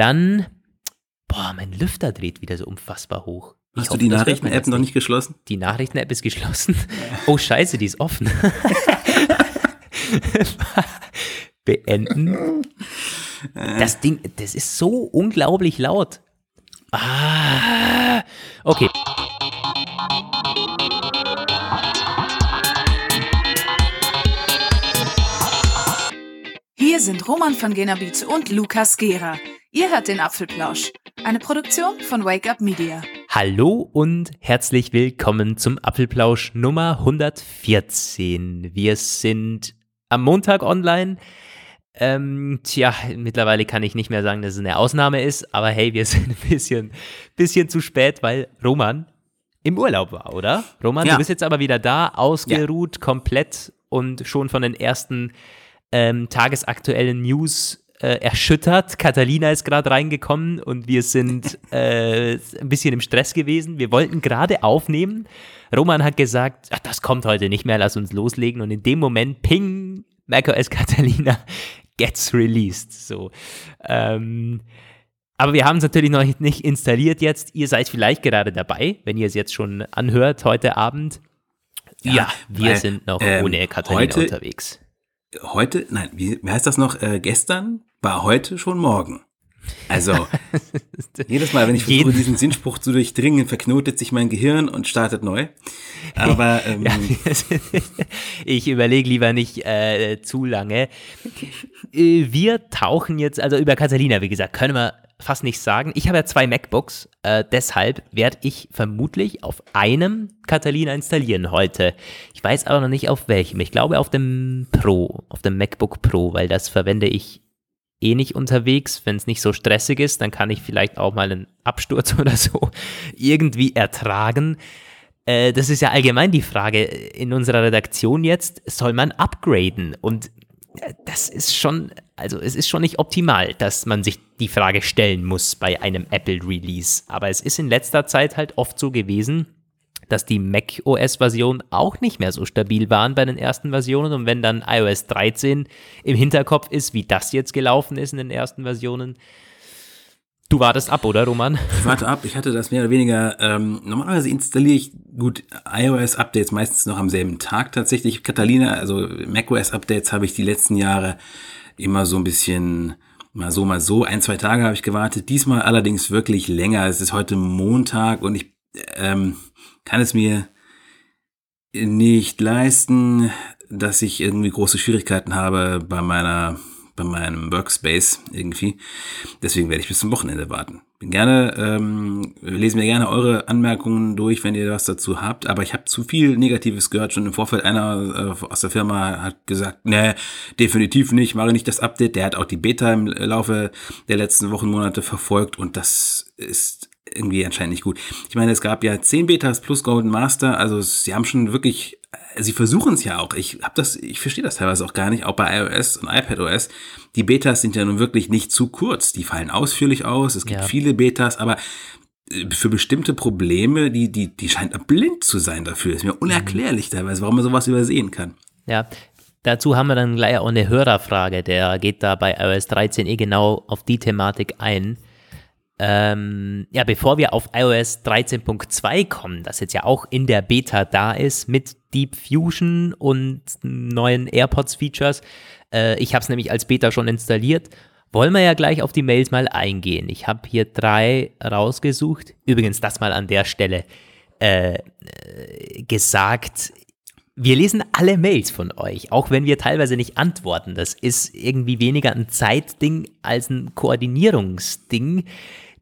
Dann, boah, mein Lüfter dreht wieder so unfassbar hoch. Ich Hast hoffe, du die Nachrichten-App noch nicht geschlossen? Die Nachrichten-App ist geschlossen. Oh, scheiße, die ist offen. Beenden. Das Ding, das ist so unglaublich laut. Ah, okay. Hier sind Roman von Genabit und Lukas Gera. Ihr hört den Apfelplausch, eine Produktion von Wake Up Media. Hallo und herzlich willkommen zum Apfelplausch Nummer 114. Wir sind am Montag online. Ähm, tja, mittlerweile kann ich nicht mehr sagen, dass es eine Ausnahme ist, aber hey, wir sind ein bisschen, bisschen zu spät, weil Roman im Urlaub war, oder? Roman, ja. du bist jetzt aber wieder da, ausgeruht, ja. komplett und schon von den ersten ähm, tagesaktuellen News äh, erschüttert. Catalina ist gerade reingekommen und wir sind äh, ein bisschen im Stress gewesen. Wir wollten gerade aufnehmen. Roman hat gesagt, ach, das kommt heute nicht mehr, lass uns loslegen. Und in dem Moment, ping, macOS Catalina gets released. So. Ähm, aber wir haben es natürlich noch nicht installiert jetzt. Ihr seid vielleicht gerade dabei, wenn ihr es jetzt schon anhört heute Abend. Ja, ja wir weil, sind noch ähm, ohne Catalina heute, unterwegs heute, nein, wie, wie heißt das noch? Äh, gestern war heute schon morgen. Also, jedes Mal, wenn ich versuche, diesen Sinnspruch zu durchdringen, verknotet sich mein Gehirn und startet neu. Aber ähm, ich überlege lieber nicht äh, zu lange. Äh, wir tauchen jetzt, also über Catalina, wie gesagt, können wir fast nicht sagen. Ich habe ja zwei MacBooks, äh, deshalb werde ich vermutlich auf einem Catalina installieren heute. Ich weiß aber noch nicht auf welchem. Ich glaube auf dem Pro, auf dem MacBook Pro, weil das verwende ich eh nicht unterwegs. Wenn es nicht so stressig ist, dann kann ich vielleicht auch mal einen Absturz oder so irgendwie ertragen. Äh, das ist ja allgemein die Frage in unserer Redaktion jetzt, soll man upgraden? Und das ist schon, also es ist schon nicht optimal, dass man sich die Frage stellen muss bei einem Apple-Release. Aber es ist in letzter Zeit halt oft so gewesen, dass die macOS-Versionen auch nicht mehr so stabil waren bei den ersten Versionen. Und wenn dann iOS 13 im Hinterkopf ist, wie das jetzt gelaufen ist in den ersten Versionen, Du wartest ab, oder Roman? Ich warte ab. Ich hatte das mehr oder weniger. Ähm, normalerweise installiere ich gut iOS-Updates meistens noch am selben Tag tatsächlich. Catalina, also macOS-Updates habe ich die letzten Jahre immer so ein bisschen mal so, mal so. Ein, zwei Tage habe ich gewartet. Diesmal allerdings wirklich länger. Es ist heute Montag und ich ähm, kann es mir nicht leisten, dass ich irgendwie große Schwierigkeiten habe bei meiner bei meinem Workspace irgendwie. Deswegen werde ich bis zum Wochenende warten. Bin gerne, ähm, lesen mir gerne eure Anmerkungen durch, wenn ihr was dazu habt, aber ich habe zu viel Negatives gehört. Schon im Vorfeld einer äh, aus der Firma hat gesagt, nee, definitiv nicht, mache nicht das Update. Der hat auch die Beta im Laufe der letzten Wochen, Monate verfolgt und das ist irgendwie anscheinend nicht gut. Ich meine, es gab ja 10 Betas plus Golden Master, also sie haben schon wirklich sie versuchen es ja auch. Ich habe das, ich verstehe das teilweise auch gar nicht, auch bei iOS und iPadOS. Die Betas sind ja nun wirklich nicht zu kurz. Die fallen ausführlich aus. Es gibt ja. viele Betas, aber äh, für bestimmte Probleme, die, die, die scheint blind zu sein dafür. Ist mir unerklärlich mhm. teilweise, warum man sowas übersehen kann. Ja, dazu haben wir dann gleich auch eine Hörerfrage. Der geht da bei iOS 13 eh genau auf die Thematik ein. Ähm, ja, bevor wir auf iOS 13.2 kommen, das jetzt ja auch in der Beta da ist mit Deep Fusion und neuen AirPods-Features, äh, ich habe es nämlich als Beta schon installiert, wollen wir ja gleich auf die Mails mal eingehen. Ich habe hier drei rausgesucht. Übrigens, das mal an der Stelle äh, äh, gesagt. Wir lesen alle Mails von euch, auch wenn wir teilweise nicht antworten. Das ist irgendwie weniger ein Zeitding als ein Koordinierungsding.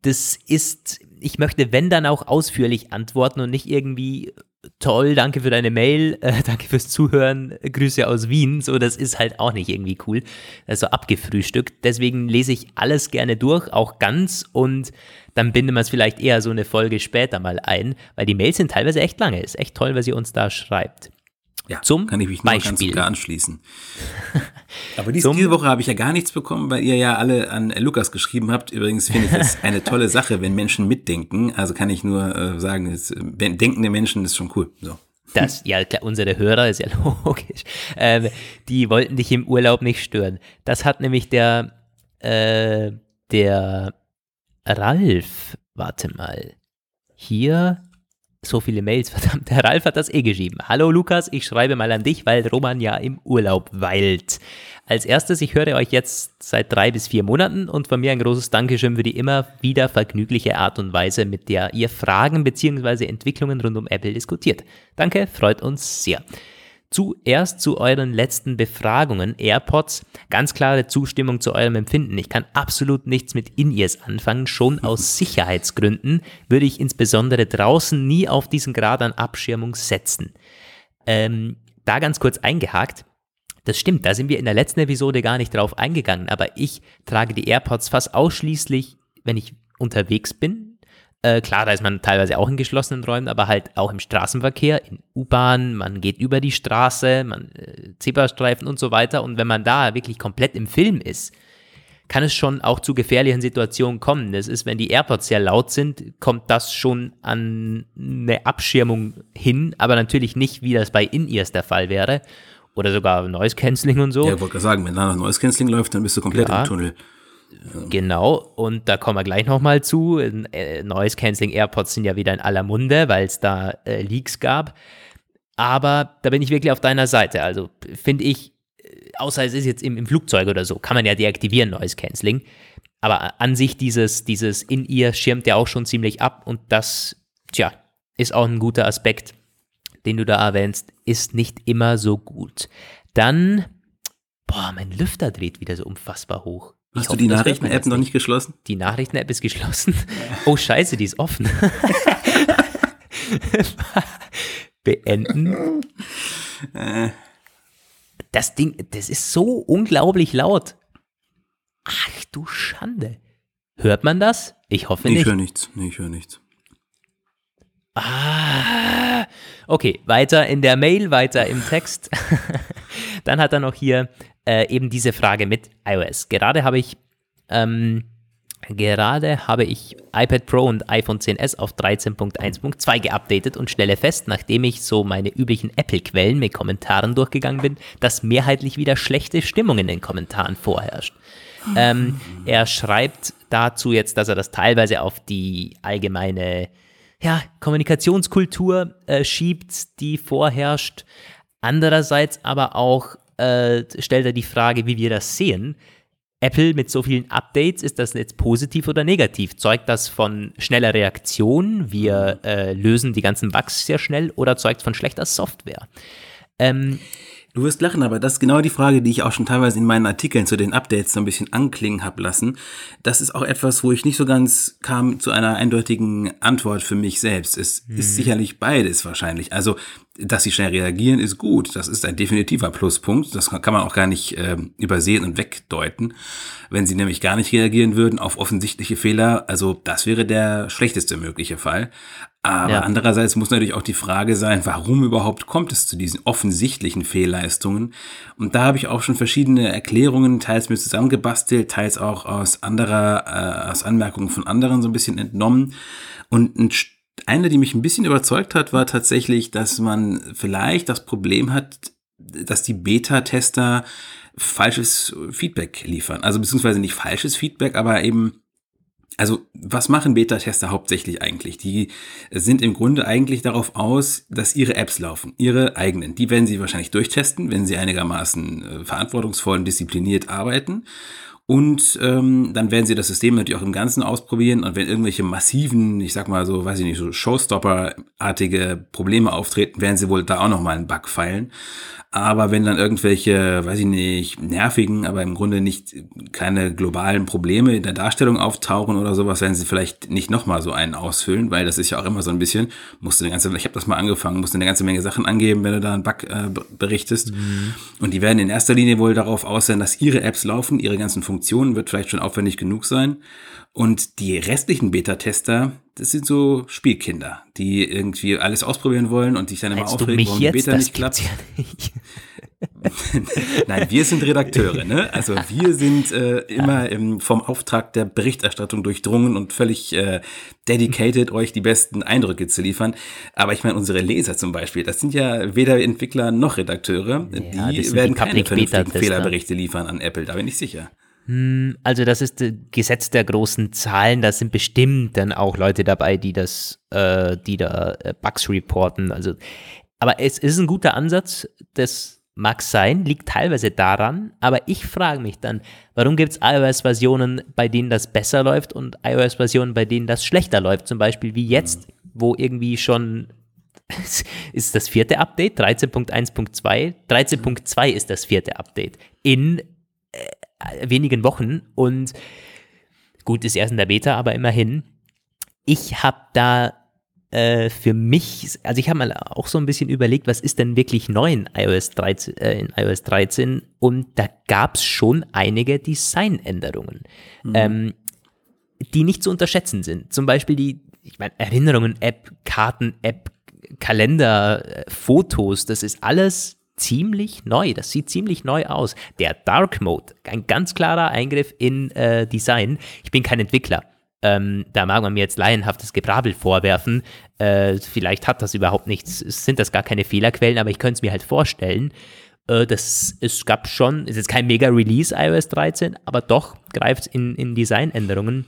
Das ist, ich möchte, wenn dann auch ausführlich antworten und nicht irgendwie toll, danke für deine Mail, äh, danke fürs Zuhören, Grüße aus Wien. So, das ist halt auch nicht irgendwie cool. Also abgefrühstückt. Deswegen lese ich alles gerne durch, auch ganz und dann binden wir es vielleicht eher so eine Folge später mal ein, weil die Mails sind teilweise echt lange. Ist echt toll, was ihr uns da schreibt. Ja, Zum kann ich mich nur Beispiel. ganz sogar anschließen. Aber dies, diese Woche habe ich ja gar nichts bekommen, weil ihr ja alle an Lukas geschrieben habt. Übrigens finde ich das eine tolle Sache, wenn Menschen mitdenken. Also kann ich nur äh, sagen, es, denkende Menschen ist schon cool. So. Das, ja, klar, unsere Hörer ist ja logisch. Ähm, die wollten dich im Urlaub nicht stören. Das hat nämlich der, äh, der Ralf, warte mal. Hier so viele Mails, verdammt. Der Ralf hat das eh geschrieben. Hallo Lukas, ich schreibe mal an dich, weil Roman ja im Urlaub weilt. Als erstes, ich höre euch jetzt seit drei bis vier Monaten und von mir ein großes Dankeschön für die immer wieder vergnügliche Art und Weise, mit der ihr Fragen bzw. Entwicklungen rund um Apple diskutiert. Danke, freut uns sehr. Zuerst zu euren letzten Befragungen. AirPods, ganz klare Zustimmung zu eurem Empfinden. Ich kann absolut nichts mit In-Ears anfangen. Schon aus Sicherheitsgründen würde ich insbesondere draußen nie auf diesen Grad an Abschirmung setzen. Ähm, da ganz kurz eingehakt. Das stimmt, da sind wir in der letzten Episode gar nicht drauf eingegangen, aber ich trage die AirPods fast ausschließlich, wenn ich unterwegs bin, äh, klar, da ist man teilweise auch in geschlossenen Räumen, aber halt auch im Straßenverkehr, in U-Bahn, man geht über die Straße, man äh, Zebrastreifen und so weiter. Und wenn man da wirklich komplett im Film ist, kann es schon auch zu gefährlichen Situationen kommen. Das ist, wenn die AirPods sehr laut sind, kommt das schon an eine Abschirmung hin, aber natürlich nicht, wie das bei In-Ears der Fall wäre. Oder sogar Noise Cancelling und so. Ja, ich wollte gerade sagen, wenn da noch Noise Cancelling läuft, dann bist du komplett ja. im Tunnel. Genau, und da kommen wir gleich nochmal zu. Äh, Noise Cancelling AirPods sind ja wieder in aller Munde, weil es da äh, Leaks gab. Aber da bin ich wirklich auf deiner Seite. Also finde ich, äh, außer es ist jetzt im, im, Flugzeug oder so, kann man ja deaktivieren, Noise Cancelling. Aber an sich dieses, dieses In-Ear schirmt ja auch schon ziemlich ab und das, tja, ist auch ein guter Aspekt, den du da erwähnst, ist nicht immer so gut. Dann, boah, mein Lüfter dreht wieder so unfassbar hoch. Hast hoffe, du die Nachrichten-App noch nicht geschlossen? Die Nachrichten-App ist geschlossen. Oh scheiße, die ist offen. Beenden. Das Ding, das ist so unglaublich laut. Ach du Schande. Hört man das? Ich hoffe nicht. Ich höre nichts. Nee, ich höre nichts. Ah, okay, weiter in der Mail, weiter im Text. Dann hat er noch hier äh, eben diese Frage mit iOS. Gerade habe ich ähm, Gerade habe ich iPad Pro und iPhone 10s auf 13.1.2 geupdatet und stelle fest, nachdem ich so meine üblichen Apple-Quellen mit Kommentaren durchgegangen bin, dass mehrheitlich wieder schlechte Stimmung in den Kommentaren vorherrscht. Ähm, er schreibt dazu jetzt, dass er das teilweise auf die allgemeine ja, Kommunikationskultur äh, schiebt, die vorherrscht. Andererseits aber auch äh, stellt er die Frage, wie wir das sehen. Apple mit so vielen Updates, ist das jetzt positiv oder negativ? Zeugt das von schneller Reaktion, wir äh, lösen die ganzen Bugs sehr schnell oder zeugt von schlechter Software? Ähm, Du wirst lachen, aber das ist genau die Frage, die ich auch schon teilweise in meinen Artikeln zu den Updates so ein bisschen anklingen habe lassen. Das ist auch etwas, wo ich nicht so ganz kam zu einer eindeutigen Antwort für mich selbst. Es mhm. ist sicherlich beides wahrscheinlich. Also dass sie schnell reagieren, ist gut. Das ist ein definitiver Pluspunkt. Das kann man auch gar nicht äh, übersehen und wegdeuten. Wenn sie nämlich gar nicht reagieren würden auf offensichtliche Fehler, also das wäre der schlechteste mögliche Fall. Aber ja. andererseits muss natürlich auch die Frage sein, warum überhaupt kommt es zu diesen offensichtlichen Fehlleistungen? Und da habe ich auch schon verschiedene Erklärungen, teils mir zusammengebastelt, teils auch aus anderer, äh, aus Anmerkungen von anderen so ein bisschen entnommen. Und ein eine, die mich ein bisschen überzeugt hat, war tatsächlich, dass man vielleicht das Problem hat, dass die Beta-Tester falsches Feedback liefern. Also beziehungsweise nicht falsches Feedback, aber eben also, was machen Beta-Tester hauptsächlich eigentlich? Die sind im Grunde eigentlich darauf aus, dass ihre Apps laufen, ihre eigenen. Die werden sie wahrscheinlich durchtesten, wenn sie einigermaßen äh, verantwortungsvoll und diszipliniert arbeiten. Und ähm, dann werden sie das System natürlich auch im Ganzen ausprobieren. Und wenn irgendwelche massiven, ich sag mal so, weiß ich nicht, so Showstopper-artige Probleme auftreten, werden sie wohl da auch nochmal einen Bug feilen. Aber wenn dann irgendwelche, weiß ich nicht, nervigen, aber im Grunde nicht keine globalen Probleme in der Darstellung auftauchen oder sowas, werden sie vielleicht nicht nochmal so einen ausfüllen, weil das ist ja auch immer so ein bisschen, musst du eine ganze, ich habe das mal angefangen, musst du eine ganze Menge Sachen angeben, wenn du da einen Bug äh, berichtest. Mhm. Und die werden in erster Linie wohl darauf aussehen, dass ihre Apps laufen, ihre ganzen Funktionen wird vielleicht schon aufwendig genug sein. Und die restlichen Beta-Tester, das sind so Spielkinder, die irgendwie alles ausprobieren wollen und sich dann immer Meinst aufregen, warum die Beta nicht klappt. Ja nicht. Nein, wir sind Redakteure, ne? Also wir sind äh, immer im, vom Auftrag der Berichterstattung durchdrungen und völlig äh, dedicated, euch die besten Eindrücke zu liefern. Aber ich meine, unsere Leser zum Beispiel, das sind ja weder Entwickler noch Redakteure. Ja, die werden die keine vernünftigen Fehlerberichte liefern an Apple, da bin ich sicher. Hm, also das ist das Gesetz der großen Zahlen. Da sind bestimmt dann auch Leute dabei, die das, äh, die da äh, Bugs reporten. Also, aber es ist ein guter Ansatz. Das mag sein, liegt teilweise daran. Aber ich frage mich dann, warum gibt es iOS-Versionen, bei denen das besser läuft und iOS-Versionen, bei denen das schlechter läuft? Zum Beispiel wie jetzt, wo irgendwie schon ist das vierte Update, 13.1.2. 13.2 ist das vierte Update. In äh, wenigen Wochen und gut, ist erst in der Beta, aber immerhin. Ich habe da äh, für mich, also ich habe mal auch so ein bisschen überlegt, was ist denn wirklich neu in iOS 13, äh, in iOS 13 und da gab es schon einige Designänderungen, mhm. ähm, die nicht zu unterschätzen sind. Zum Beispiel die, ich meine, Erinnerungen-App, Karten-App, Kalender, äh, Fotos, das ist alles ziemlich neu. Das sieht ziemlich neu aus. Der Dark Mode, ein ganz klarer Eingriff in äh, Design. Ich bin kein Entwickler. Ähm, da mag man mir jetzt laienhaftes Gebrabbel vorwerfen. Äh, vielleicht hat das überhaupt nichts, sind das gar keine Fehlerquellen, aber ich könnte es mir halt vorstellen. Äh, das, es gab schon, ist jetzt kein Mega-Release iOS 13, aber doch greift in, in Designänderungen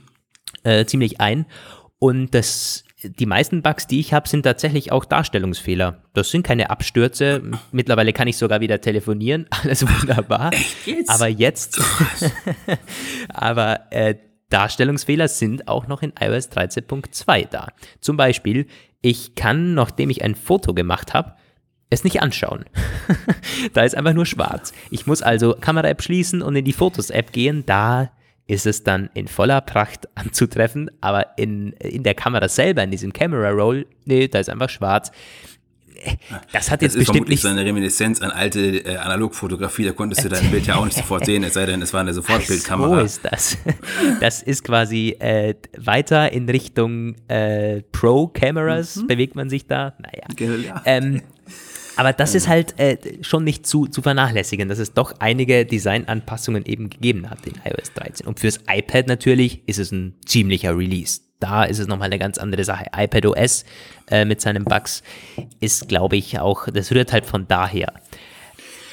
äh, ziemlich ein. Und das die meisten Bugs, die ich habe, sind tatsächlich auch Darstellungsfehler. Das sind keine Abstürze. Mittlerweile kann ich sogar wieder telefonieren. Alles wunderbar. Jetzt? Aber jetzt, aber äh, Darstellungsfehler sind auch noch in iOS 13.2 da. Zum Beispiel, ich kann, nachdem ich ein Foto gemacht habe, es nicht anschauen. da ist einfach nur schwarz. Ich muss also Kamera-App schließen und in die Fotos-App gehen. Da ist es dann in voller Pracht anzutreffen, aber in, in der Kamera selber, in diesem Camera Roll, nee, da ist einfach schwarz. Das hat jetzt das ist bestimmt nicht so eine Reminiszenz an alte äh, Analogfotografie, da konntest du dein Bild ja auch nicht sofort sehen, es sei denn, es war eine Sofortbildkamera. So ist das. Das ist quasi äh, weiter in Richtung äh, Pro-Cameras, mhm. bewegt man sich da. Naja. Ja. Ähm, aber das ist halt äh, schon nicht zu, zu vernachlässigen, dass es doch einige Designanpassungen eben gegeben hat in iOS 13. Und fürs iPad natürlich ist es ein ziemlicher Release. Da ist es nochmal eine ganz andere Sache. iPad OS äh, mit seinen Bugs ist, glaube ich, auch, das rührt halt von daher.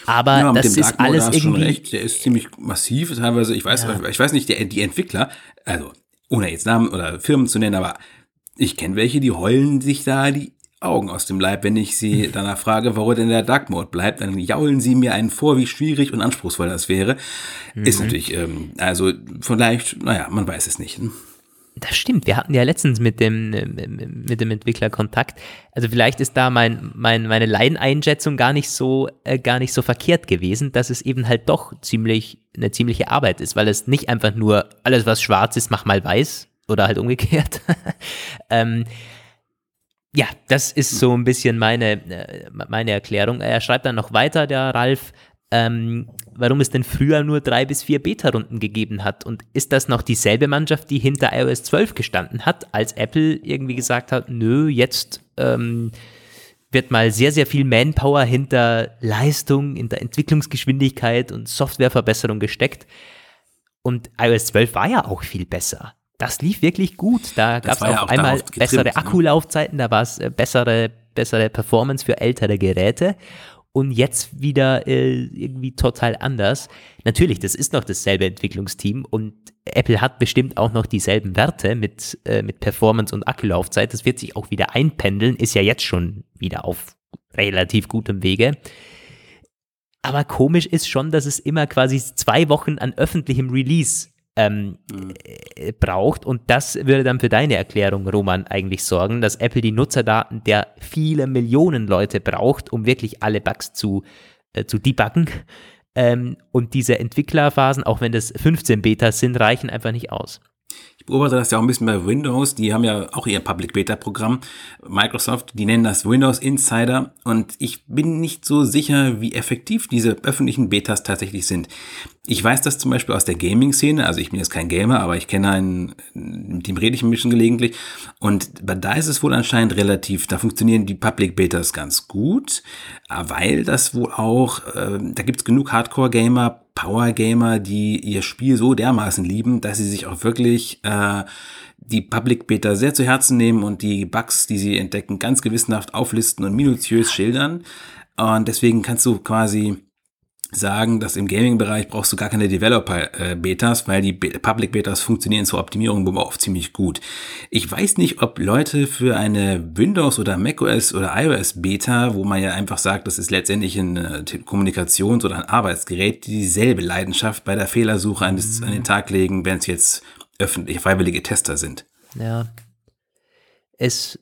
Aber ja, das ist alles irgendwie. Schon recht. Der ist ziemlich massiv, teilweise. Ich weiß, ja. ich weiß nicht, der, die Entwickler, also ohne jetzt Namen oder Firmen zu nennen, aber ich kenne welche, die heulen sich da die Augen aus dem Leib, wenn ich sie danach frage, warum denn der Dark Mode bleibt, dann jaulen sie mir einen vor, wie schwierig und anspruchsvoll das wäre. Mhm. Ist natürlich, ähm, also vielleicht, naja, man weiß es nicht. Das stimmt. Wir hatten ja letztens mit dem, mit dem Entwickler Kontakt. Also vielleicht ist da mein, mein, meine Laieneinschätzung gar nicht so, äh, gar nicht so verkehrt gewesen, dass es eben halt doch ziemlich, eine ziemliche Arbeit ist, weil es nicht einfach nur alles, was schwarz ist, mach mal weiß oder halt umgekehrt. ähm, ja, das ist so ein bisschen meine, äh, meine Erklärung. Er schreibt dann noch weiter, der Ralf, ähm, warum es denn früher nur drei bis vier Beta-Runden gegeben hat. Und ist das noch dieselbe Mannschaft, die hinter iOS 12 gestanden hat, als Apple irgendwie gesagt hat, nö, jetzt ähm, wird mal sehr, sehr viel Manpower hinter Leistung, hinter Entwicklungsgeschwindigkeit und Softwareverbesserung gesteckt. Und iOS 12 war ja auch viel besser das lief wirklich gut. Da gab es auch, ja auch einmal bessere ne? Akkulaufzeiten, da war es äh, bessere, bessere Performance für ältere Geräte. Und jetzt wieder äh, irgendwie total anders. Natürlich, das ist noch dasselbe Entwicklungsteam und Apple hat bestimmt auch noch dieselben Werte mit, äh, mit Performance und Akkulaufzeit. Das wird sich auch wieder einpendeln, ist ja jetzt schon wieder auf relativ gutem Wege. Aber komisch ist schon, dass es immer quasi zwei Wochen an öffentlichem Release ähm, mhm. Äh, braucht. Und das würde dann für deine Erklärung, Roman, eigentlich sorgen, dass Apple die Nutzerdaten der viele Millionen Leute braucht, um wirklich alle Bugs zu, äh, zu debuggen. Ähm, und diese Entwicklerphasen, auch wenn das 15 Betas sind, reichen einfach nicht aus beobachte das ja auch ein bisschen bei Windows. Die haben ja auch ihr Public Beta Programm. Microsoft, die nennen das Windows Insider. Und ich bin nicht so sicher, wie effektiv diese öffentlichen Betas tatsächlich sind. Ich weiß das zum Beispiel aus der Gaming-Szene. Also ich bin jetzt kein Gamer, aber ich kenne einen, mit dem rede ich ein bisschen gelegentlich. Und da ist es wohl anscheinend relativ, da funktionieren die Public Betas ganz gut, weil das wohl auch, äh, da gibt es genug Hardcore-Gamer, Power-Gamer, die ihr Spiel so dermaßen lieben, dass sie sich auch wirklich äh, die Public Beta sehr zu Herzen nehmen und die Bugs, die sie entdecken, ganz gewissenhaft auflisten und minutiös schildern. Und deswegen kannst du quasi sagen, dass im Gaming-Bereich brauchst du gar keine Developer-Betas, weil die Public-Betas funktionieren zur Optimierung oft ziemlich gut. Ich weiß nicht, ob Leute für eine Windows- oder macOS- oder iOS-Beta, wo man ja einfach sagt, das ist letztendlich ein äh, Kommunikations- oder ein Arbeitsgerät, dieselbe Leidenschaft bei der Fehlersuche an, den Tag legen, wenn es jetzt öffentliche, freiwillige Tester sind. Ja. Es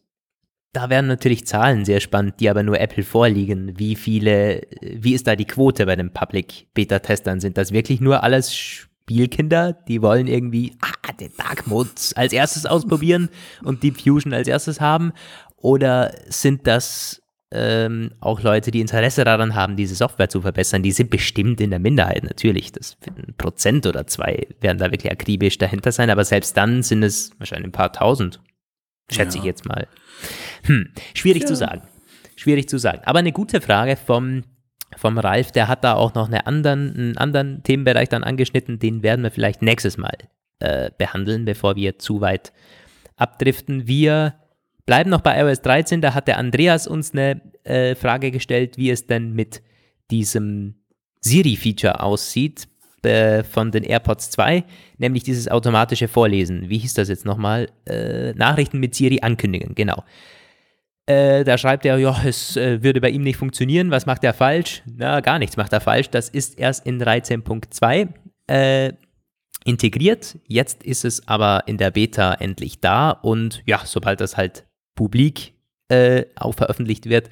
da wären natürlich Zahlen sehr spannend, die aber nur Apple vorliegen. Wie viele, wie ist da die Quote bei den Public Beta-Testern? Sind das wirklich nur alles Spielkinder, die wollen irgendwie ah, den Dark Mode als erstes ausprobieren und Deep Fusion als erstes haben? Oder sind das ähm, auch Leute, die Interesse daran haben, diese Software zu verbessern? Die sind bestimmt in der Minderheit, natürlich. Das ein Prozent oder zwei werden da wirklich akribisch dahinter sein, aber selbst dann sind es wahrscheinlich ein paar tausend. Schätze ja. ich jetzt mal. Hm, schwierig ja. zu sagen. Schwierig zu sagen. Aber eine gute Frage vom, vom Ralf, der hat da auch noch eine anderen, einen anderen Themenbereich dann angeschnitten, den werden wir vielleicht nächstes Mal äh, behandeln, bevor wir zu weit abdriften. Wir bleiben noch bei iOS 13, da hat der Andreas uns eine äh, Frage gestellt, wie es denn mit diesem Siri-Feature aussieht äh, von den AirPods 2, nämlich dieses automatische Vorlesen. Wie hieß das jetzt nochmal? Äh, Nachrichten mit Siri ankündigen, genau. Äh, da schreibt er, ja, es äh, würde bei ihm nicht funktionieren. Was macht er falsch? Na, gar nichts macht er falsch. Das ist erst in 13.2 äh, integriert. Jetzt ist es aber in der Beta endlich da und ja, sobald das halt publik äh, auch veröffentlicht wird,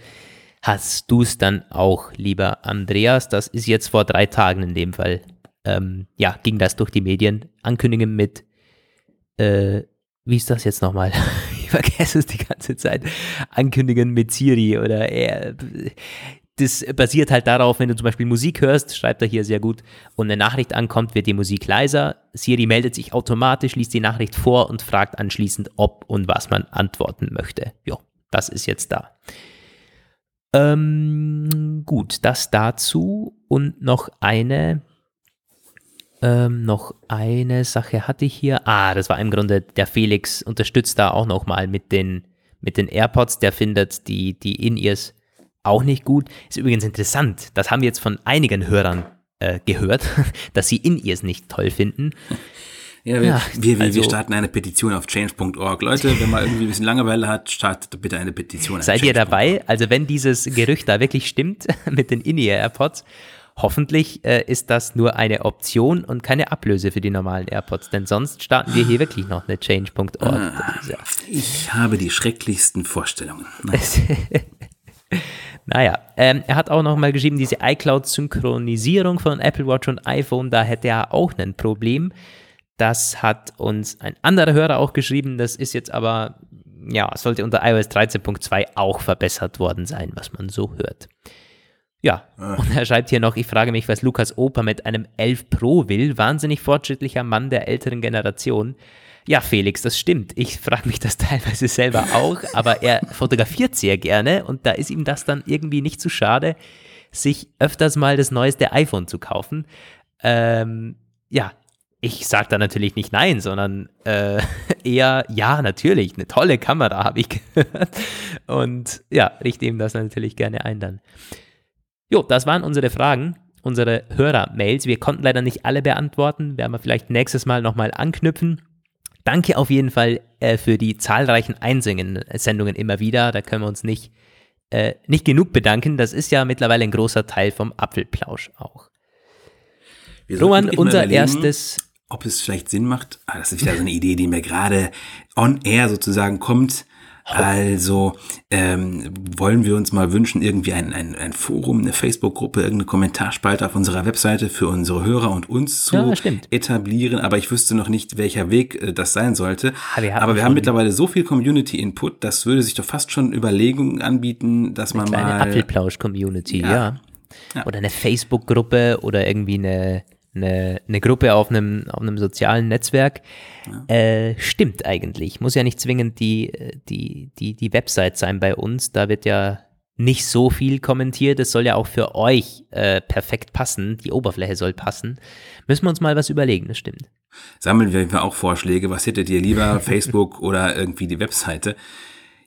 hast du es dann auch, lieber Andreas. Das ist jetzt vor drei Tagen in dem Fall. Ähm, ja, ging das durch die Medien. Ankündigen mit, äh, wie ist das jetzt nochmal? vergesse es die ganze Zeit, ankündigen mit Siri oder äh, das basiert halt darauf, wenn du zum Beispiel Musik hörst, schreibt er hier sehr gut, und eine Nachricht ankommt, wird die Musik leiser. Siri meldet sich automatisch, liest die Nachricht vor und fragt anschließend, ob und was man antworten möchte. Ja, das ist jetzt da. Ähm, gut, das dazu und noch eine ähm, noch eine Sache hatte ich hier. Ah, das war im Grunde, der Felix unterstützt da auch nochmal mit den, mit den AirPods. Der findet die, die In-Ears auch nicht gut. Ist übrigens interessant. Das haben wir jetzt von einigen Hörern äh, gehört, dass sie In-Ears nicht toll finden. Ja, wir, ja, wir, wir, also, wir, starten eine Petition auf change.org. Leute, wenn man irgendwie ein bisschen Langeweile hat, startet bitte eine Petition. Seid ihr dabei? Also wenn dieses Gerücht da wirklich stimmt mit den In-Ear-AirPods Hoffentlich äh, ist das nur eine Option und keine Ablöse für die normalen AirPods, denn sonst starten wir hier wirklich noch eine Change.org. Ah, ich habe die schrecklichsten Vorstellungen. naja, ähm, er hat auch noch mal geschrieben, diese iCloud-Synchronisierung von Apple Watch und iPhone, da hätte er auch ein Problem. Das hat uns ein anderer Hörer auch geschrieben, das ist jetzt aber, ja, sollte unter iOS 13.2 auch verbessert worden sein, was man so hört. Ja, ah. und er schreibt hier noch, ich frage mich, was Lukas Opa mit einem 11 Pro will. Wahnsinnig fortschrittlicher Mann der älteren Generation. Ja, Felix, das stimmt. Ich frage mich das teilweise selber auch, aber er fotografiert sehr gerne und da ist ihm das dann irgendwie nicht zu schade, sich öfters mal das neueste iPhone zu kaufen. Ähm, ja, ich sage da natürlich nicht nein, sondern äh, eher ja, natürlich, eine tolle Kamera habe ich gehört. Und ja, richte ihm das natürlich gerne ein dann. Jo, das waren unsere Fragen, unsere Hörer-Mails. Wir konnten leider nicht alle beantworten, werden wir vielleicht nächstes Mal nochmal anknüpfen. Danke auf jeden Fall äh, für die zahlreichen Einsendungen immer wieder. Da können wir uns nicht, äh, nicht genug bedanken. Das ist ja mittlerweile ein großer Teil vom Apfelplausch auch. Roman, unser erstes. Ob es vielleicht Sinn macht, ah, das ist wieder so eine Idee, die mir gerade on air sozusagen kommt, also ähm, wollen wir uns mal wünschen, irgendwie ein, ein, ein Forum, eine Facebook-Gruppe, irgendeine Kommentarspalte auf unserer Webseite für unsere Hörer und uns zu ja, etablieren. Aber ich wüsste noch nicht, welcher Weg äh, das sein sollte. Ah, wir Aber wir haben mittlerweile so viel Community-Input, das würde sich doch fast schon Überlegungen anbieten, dass man eine mal... Eine Apfelplausch-Community, ja. ja. ja. Oder eine Facebook-Gruppe oder irgendwie eine eine, eine Gruppe auf einem, auf einem sozialen Netzwerk. Ja. Äh, stimmt eigentlich. Muss ja nicht zwingend die, die, die, die Website sein bei uns. Da wird ja nicht so viel kommentiert. Es soll ja auch für euch äh, perfekt passen. Die Oberfläche soll passen. Müssen wir uns mal was überlegen, das stimmt. Sammeln wir auch Vorschläge. Was hättet ihr lieber, Facebook oder irgendwie die Webseite?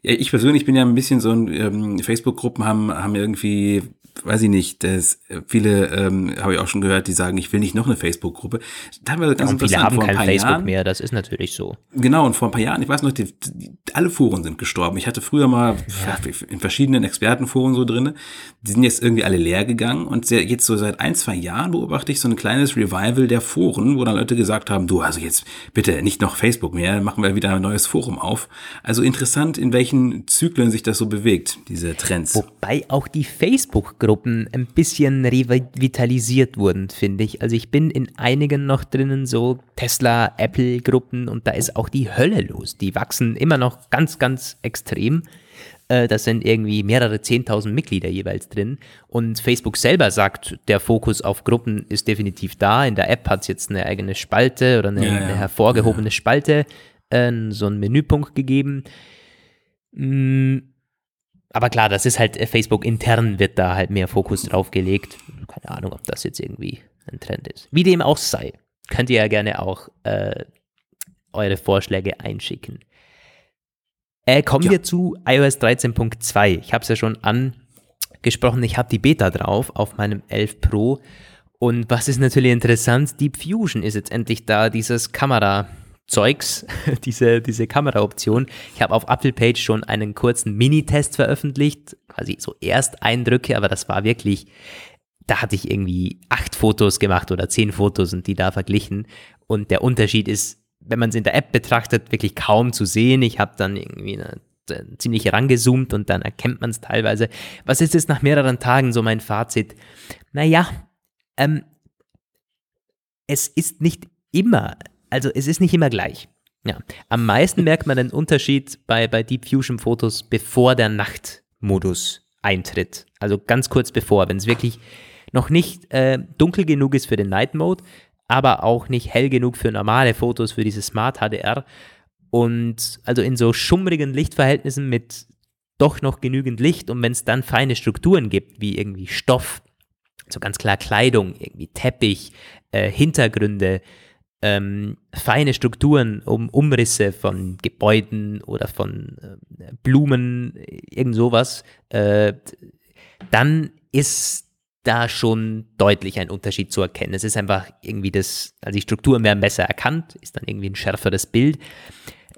Ich persönlich bin ja ein bisschen so ein, ähm, Facebook-Gruppen haben, haben irgendwie weiß ich nicht, das, viele ähm, habe ich auch schon gehört, die sagen, ich will nicht noch eine Facebook-Gruppe. Teilweise ganz ja, viele haben kein Facebook Jahren, mehr, das ist natürlich so. Genau, und vor ein paar Jahren, ich weiß noch, die, die, alle Foren sind gestorben. Ich hatte früher mal ja. in verschiedenen Expertenforen so drinne. Die sind jetzt irgendwie alle leer gegangen und sehr, jetzt so seit ein, zwei Jahren beobachte ich so ein kleines Revival der Foren, wo dann Leute gesagt haben, du, also jetzt bitte nicht noch Facebook mehr, machen wir wieder ein neues Forum auf. Also interessant, in welchen Zyklen sich das so bewegt, diese Trends. Wobei auch die Facebook-Gruppen ein bisschen revitalisiert wurden, finde ich. Also ich bin in einigen noch drinnen, so Tesla, Apple-Gruppen und da ist auch die Hölle los. Die wachsen immer noch ganz, ganz extrem. Äh, das sind irgendwie mehrere 10.000 Mitglieder jeweils drin. Und Facebook selber sagt, der Fokus auf Gruppen ist definitiv da. In der App hat es jetzt eine eigene Spalte oder eine, ja, ja. eine hervorgehobene. Spalte, äh, so einen Menüpunkt gegeben. Mm, aber klar, das ist halt äh, Facebook intern wird da halt mehr Fokus drauf gelegt. Keine Ahnung, ob das jetzt irgendwie ein Trend ist. Wie dem auch sei, könnt ihr ja gerne auch äh, eure Vorschläge einschicken. Äh, kommen ja. wir zu iOS 13.2. Ich habe es ja schon angesprochen, ich habe die Beta drauf auf meinem 11 Pro. Und was ist natürlich interessant, Deep Fusion ist jetzt endlich da, dieses Kamera. Zeugs, diese, diese Kameraoption. Ich habe auf Apple Page schon einen kurzen Mini-Test veröffentlicht, quasi so Ersteindrücke, aber das war wirklich, da hatte ich irgendwie acht Fotos gemacht oder zehn Fotos und die da verglichen. Und der Unterschied ist, wenn man es in der App betrachtet, wirklich kaum zu sehen. Ich habe dann irgendwie eine, ziemlich herangezoomt und dann erkennt man es teilweise. Was ist jetzt nach mehreren Tagen so mein Fazit? Naja, ähm, es ist nicht immer also es ist nicht immer gleich. Ja. Am meisten merkt man den Unterschied bei, bei Deep Fusion Fotos, bevor der Nachtmodus eintritt. Also ganz kurz bevor, wenn es wirklich noch nicht äh, dunkel genug ist für den Night Mode, aber auch nicht hell genug für normale Fotos, für diese Smart HDR. Und also in so schummrigen Lichtverhältnissen mit doch noch genügend Licht und wenn es dann feine Strukturen gibt, wie irgendwie Stoff, so ganz klar Kleidung, irgendwie Teppich, äh, Hintergründe, ähm, feine Strukturen, um Umrisse von Gebäuden oder von äh, Blumen, irgend sowas, äh, dann ist da schon deutlich ein Unterschied zu erkennen. Es ist einfach irgendwie das, also die Strukturen werden besser erkannt, ist dann irgendwie ein schärferes Bild.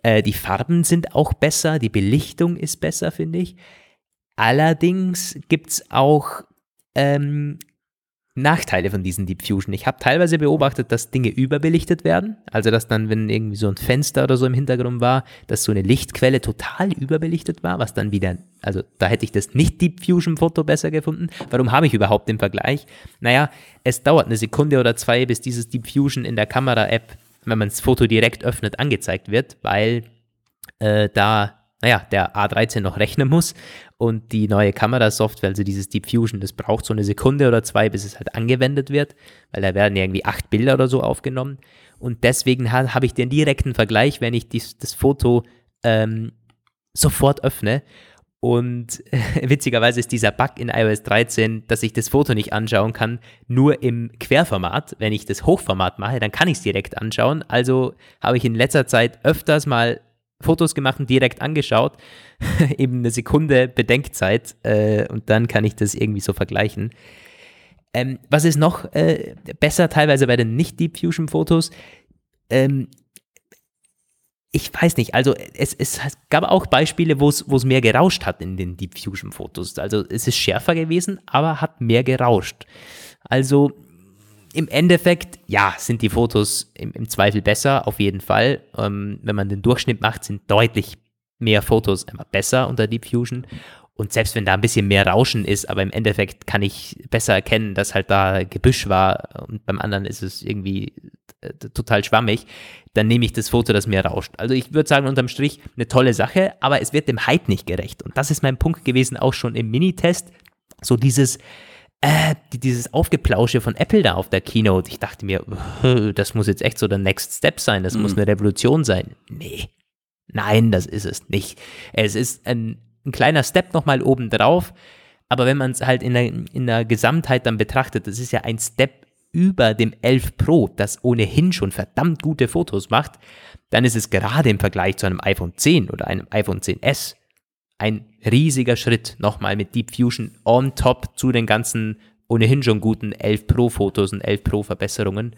Äh, die Farben sind auch besser, die Belichtung ist besser, finde ich. Allerdings gibt es auch ähm, Nachteile von diesen Deep Fusion. Ich habe teilweise beobachtet, dass Dinge überbelichtet werden. Also, dass dann, wenn irgendwie so ein Fenster oder so im Hintergrund war, dass so eine Lichtquelle total überbelichtet war, was dann wieder, also da hätte ich das nicht Deep Fusion Foto besser gefunden. Warum habe ich überhaupt den Vergleich? Naja, es dauert eine Sekunde oder zwei, bis dieses Deep Fusion in der Kamera-App, wenn man das Foto direkt öffnet, angezeigt wird, weil äh, da naja, der A13 noch rechnen muss und die neue Kamerasoftware, also dieses Deep Fusion, das braucht so eine Sekunde oder zwei, bis es halt angewendet wird, weil da werden irgendwie acht Bilder oder so aufgenommen und deswegen ha habe ich den direkten Vergleich, wenn ich dies, das Foto ähm, sofort öffne und äh, witzigerweise ist dieser Bug in iOS 13, dass ich das Foto nicht anschauen kann, nur im Querformat. Wenn ich das Hochformat mache, dann kann ich es direkt anschauen. Also habe ich in letzter Zeit öfters mal Fotos gemacht und direkt angeschaut. Eben eine Sekunde Bedenkzeit äh, und dann kann ich das irgendwie so vergleichen. Ähm, was ist noch äh, besser teilweise bei den Nicht-Deep Fusion-Fotos? Ähm, ich weiß nicht, also es, es gab auch Beispiele, wo es mehr gerauscht hat in den Deep Fusion-Fotos. Also es ist schärfer gewesen, aber hat mehr gerauscht. Also im Endeffekt, ja, sind die Fotos im, im Zweifel besser, auf jeden Fall. Ähm, wenn man den Durchschnitt macht, sind deutlich mehr Fotos einfach besser unter Deep Fusion. Und selbst wenn da ein bisschen mehr Rauschen ist, aber im Endeffekt kann ich besser erkennen, dass halt da Gebüsch war und beim anderen ist es irgendwie äh, total schwammig, dann nehme ich das Foto, das mehr rauscht. Also ich würde sagen, unterm Strich eine tolle Sache, aber es wird dem Hype nicht gerecht. Und das ist mein Punkt gewesen, auch schon im Minitest. So dieses, äh, dieses Aufgeplausche von Apple da auf der Keynote, ich dachte mir, das muss jetzt echt so der Next Step sein, das mhm. muss eine Revolution sein. Nee, nein, das ist es nicht. Es ist ein, ein kleiner Step nochmal oben drauf, aber wenn man es halt in der, in der Gesamtheit dann betrachtet, das ist ja ein Step über dem 11 Pro, das ohnehin schon verdammt gute Fotos macht, dann ist es gerade im Vergleich zu einem iPhone 10 oder einem iPhone 10s ein riesiger Schritt nochmal mit Deep Fusion on top zu den ganzen ohnehin schon guten 11 Pro Fotos und 11 Pro Verbesserungen.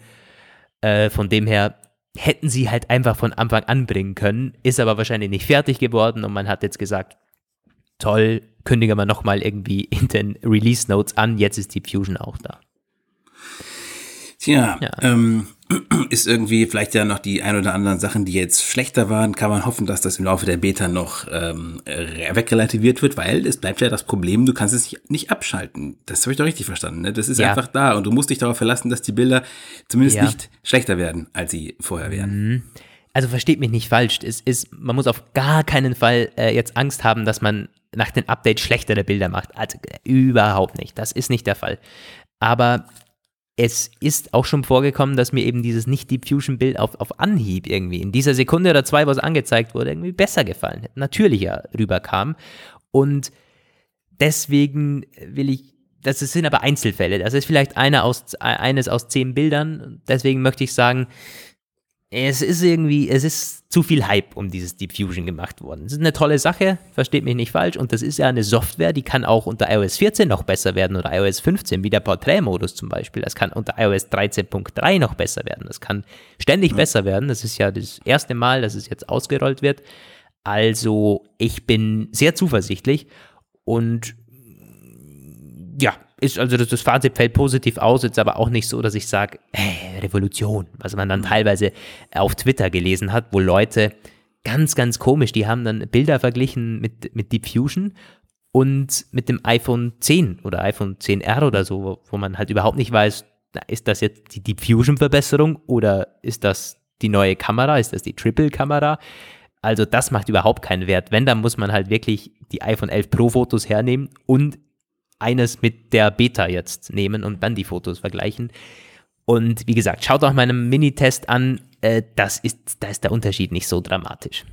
Äh, von dem her hätten sie halt einfach von Anfang an bringen können, ist aber wahrscheinlich nicht fertig geworden und man hat jetzt gesagt, toll, kündigen wir nochmal irgendwie in den Release Notes an, jetzt ist Deep Fusion auch da. Tja, ja. ähm, ist irgendwie vielleicht ja noch die ein oder anderen Sachen, die jetzt schlechter waren, kann man hoffen, dass das im Laufe der Beta noch ähm, wegrelativiert wird, weil es bleibt ja das Problem, du kannst es nicht abschalten. Das habe ich doch richtig verstanden. Ne? Das ist ja. einfach da und du musst dich darauf verlassen, dass die Bilder zumindest ja. nicht schlechter werden, als sie vorher wären. Mhm. Also versteht mich nicht falsch. Es ist, man muss auf gar keinen Fall äh, jetzt Angst haben, dass man nach den Updates schlechtere Bilder macht. Also äh, überhaupt nicht. Das ist nicht der Fall. Aber es ist auch schon vorgekommen, dass mir eben dieses Nicht-Deep-Fusion-Bild auf, auf Anhieb irgendwie in dieser Sekunde oder zwei, wo es angezeigt wurde, irgendwie besser gefallen hätte, natürlicher rüberkam. Und deswegen will ich, das sind aber Einzelfälle, das ist vielleicht einer aus, eines aus zehn Bildern, deswegen möchte ich sagen, es ist irgendwie, es ist zu viel Hype um dieses Deep Fusion gemacht worden. Es ist eine tolle Sache, versteht mich nicht falsch. Und das ist ja eine Software, die kann auch unter iOS 14 noch besser werden oder iOS 15, wie der Porträtmodus zum Beispiel. Das kann unter iOS 13.3 noch besser werden. Das kann ständig mhm. besser werden. Das ist ja das erste Mal, dass es jetzt ausgerollt wird. Also ich bin sehr zuversichtlich und ja, ist also das, das Fazit fällt positiv aus, jetzt aber auch nicht so, dass ich sage, hey, Revolution, was man dann mhm. teilweise auf Twitter gelesen hat, wo Leute ganz, ganz komisch, die haben dann Bilder verglichen mit, mit Deep Fusion und mit dem iPhone 10 oder iPhone 10R oder so, wo, wo man halt überhaupt nicht weiß, ist das jetzt die Deep Fusion Verbesserung oder ist das die neue Kamera, ist das die Triple Kamera? Also das macht überhaupt keinen Wert. Wenn, dann muss man halt wirklich die iPhone 11 Pro Fotos hernehmen und eines mit der Beta jetzt nehmen und dann die Fotos vergleichen. Und wie gesagt, schaut auch meinen Mini-Test an. Äh, das ist, da ist der Unterschied nicht so dramatisch.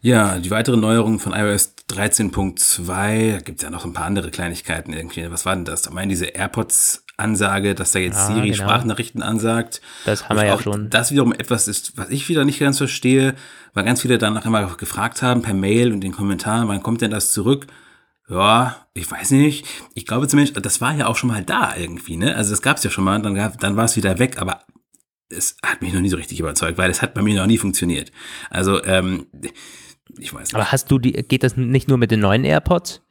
Ja, die weiteren Neuerungen von iOS 13.2, da gibt es ja noch ein paar andere Kleinigkeiten irgendwie. Was war denn das? Ich meine, diese AirPods-Ansage, dass da jetzt ja, Siri genau. Sprachnachrichten ansagt. Das haben wir ja schon. Das wiederum etwas ist, was ich wieder nicht ganz verstehe, weil ganz viele danach immer gefragt haben per Mail und in den Kommentaren, wann kommt denn das zurück? Ja, ich weiß nicht. Ich glaube zumindest, das war ja auch schon mal da irgendwie, ne? Also das gab es ja schon mal, dann, gab, dann war es wieder weg, aber es hat mich noch nie so richtig überzeugt, weil es hat bei mir noch nie funktioniert. Also, ähm, ich weiß nicht. Aber hast du die, geht das nicht nur mit den neuen AirPods?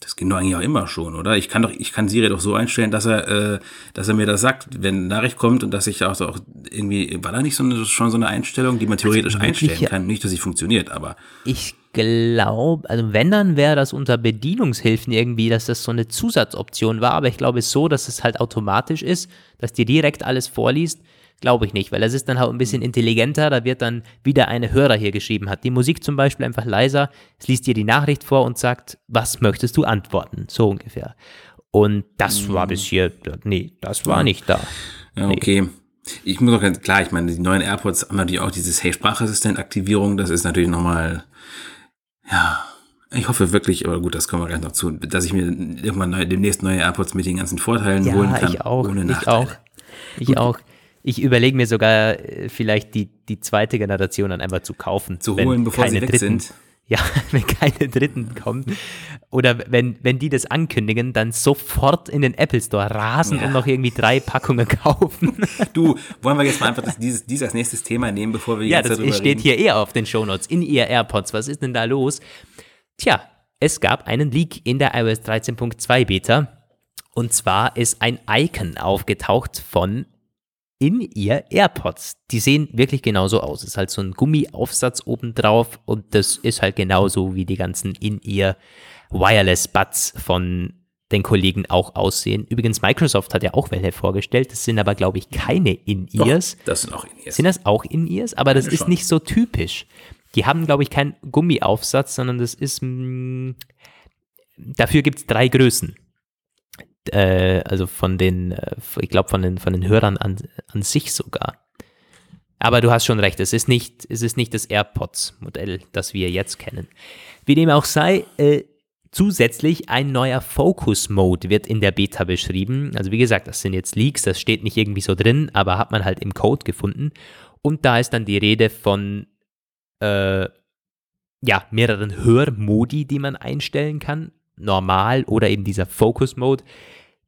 Das ging doch eigentlich auch immer schon, oder? Ich kann doch, ich kann Siri doch so einstellen, dass er, äh, dass er mir das sagt, wenn eine Nachricht kommt und dass ich auch so auch irgendwie, war da nicht so eine, schon so eine Einstellung, die man theoretisch also einstellen kann? Nicht, dass sie funktioniert, aber. Ich glaube, also wenn, dann wäre das unter Bedienungshilfen irgendwie, dass das so eine Zusatzoption war, aber ich glaube es so, dass es halt automatisch ist, dass dir direkt alles vorliest, glaube ich nicht, weil das ist dann halt ein bisschen intelligenter, da wird dann wieder eine Hörer hier geschrieben hat. Die Musik zum Beispiel einfach leiser, es liest dir die Nachricht vor und sagt, was möchtest du antworten, so ungefähr. Und das war bis hier, nee, das war nicht da. Ja, okay. Nee. Ich muss auch ganz klar, ich meine, die neuen AirPods haben natürlich auch dieses Hey Sprachassistent-Aktivierung. Das ist natürlich nochmal ja, ich hoffe wirklich, aber gut, das kommen wir gleich noch zu, dass ich mir irgendwann neu, demnächst neue AirPods mit den ganzen Vorteilen ja, holen kann. Ich auch, ohne ich auch. Ich gut. auch. Ich überlege mir sogar äh, vielleicht die, die zweite Generation dann einfach zu kaufen. Zu holen, bevor sie weg dritten, sind. Ja, wenn keine Dritten kommen. Oder wenn, wenn die das ankündigen, dann sofort in den Apple Store rasen ja. und noch irgendwie drei Packungen kaufen. Du, wollen wir jetzt mal einfach das, dieses, dieses als nächstes Thema nehmen, bevor wir jetzt Ja, das darüber steht reden? hier eher auf den Shownotes. In ihr AirPods, was ist denn da los? Tja, es gab einen Leak in der iOS 13.2 Beta. Und zwar ist ein Icon aufgetaucht von in ihr AirPods. Die sehen wirklich genauso aus. Es ist halt so ein Gummiaufsatz obendrauf und das ist halt genauso wie die ganzen in ihr Wireless Buds von den Kollegen auch aussehen. Übrigens, Microsoft hat ja auch welche vorgestellt. Das sind aber, glaube ich, keine In-Ears. Das sind auch In-Ears. Sind das auch In-Ears? Aber das ist nicht so typisch. Die haben, glaube ich, keinen Gummiaufsatz, sondern das ist. Mh, mm, dafür gibt es drei Größen äh, also von den, äh, ich glaube von den, von den Hörern an, an sich sogar. Aber du hast schon recht, es ist nicht, es ist nicht das AirPods-Modell, das wir jetzt kennen. Wie dem auch sei, äh, zusätzlich ein neuer Focus-Mode wird in der Beta beschrieben. Also wie gesagt, das sind jetzt Leaks, das steht nicht irgendwie so drin, aber hat man halt im Code gefunden. Und da ist dann die Rede von, äh, ja, mehreren Hörmodi, die man einstellen kann. Normal oder eben dieser Focus-Mode.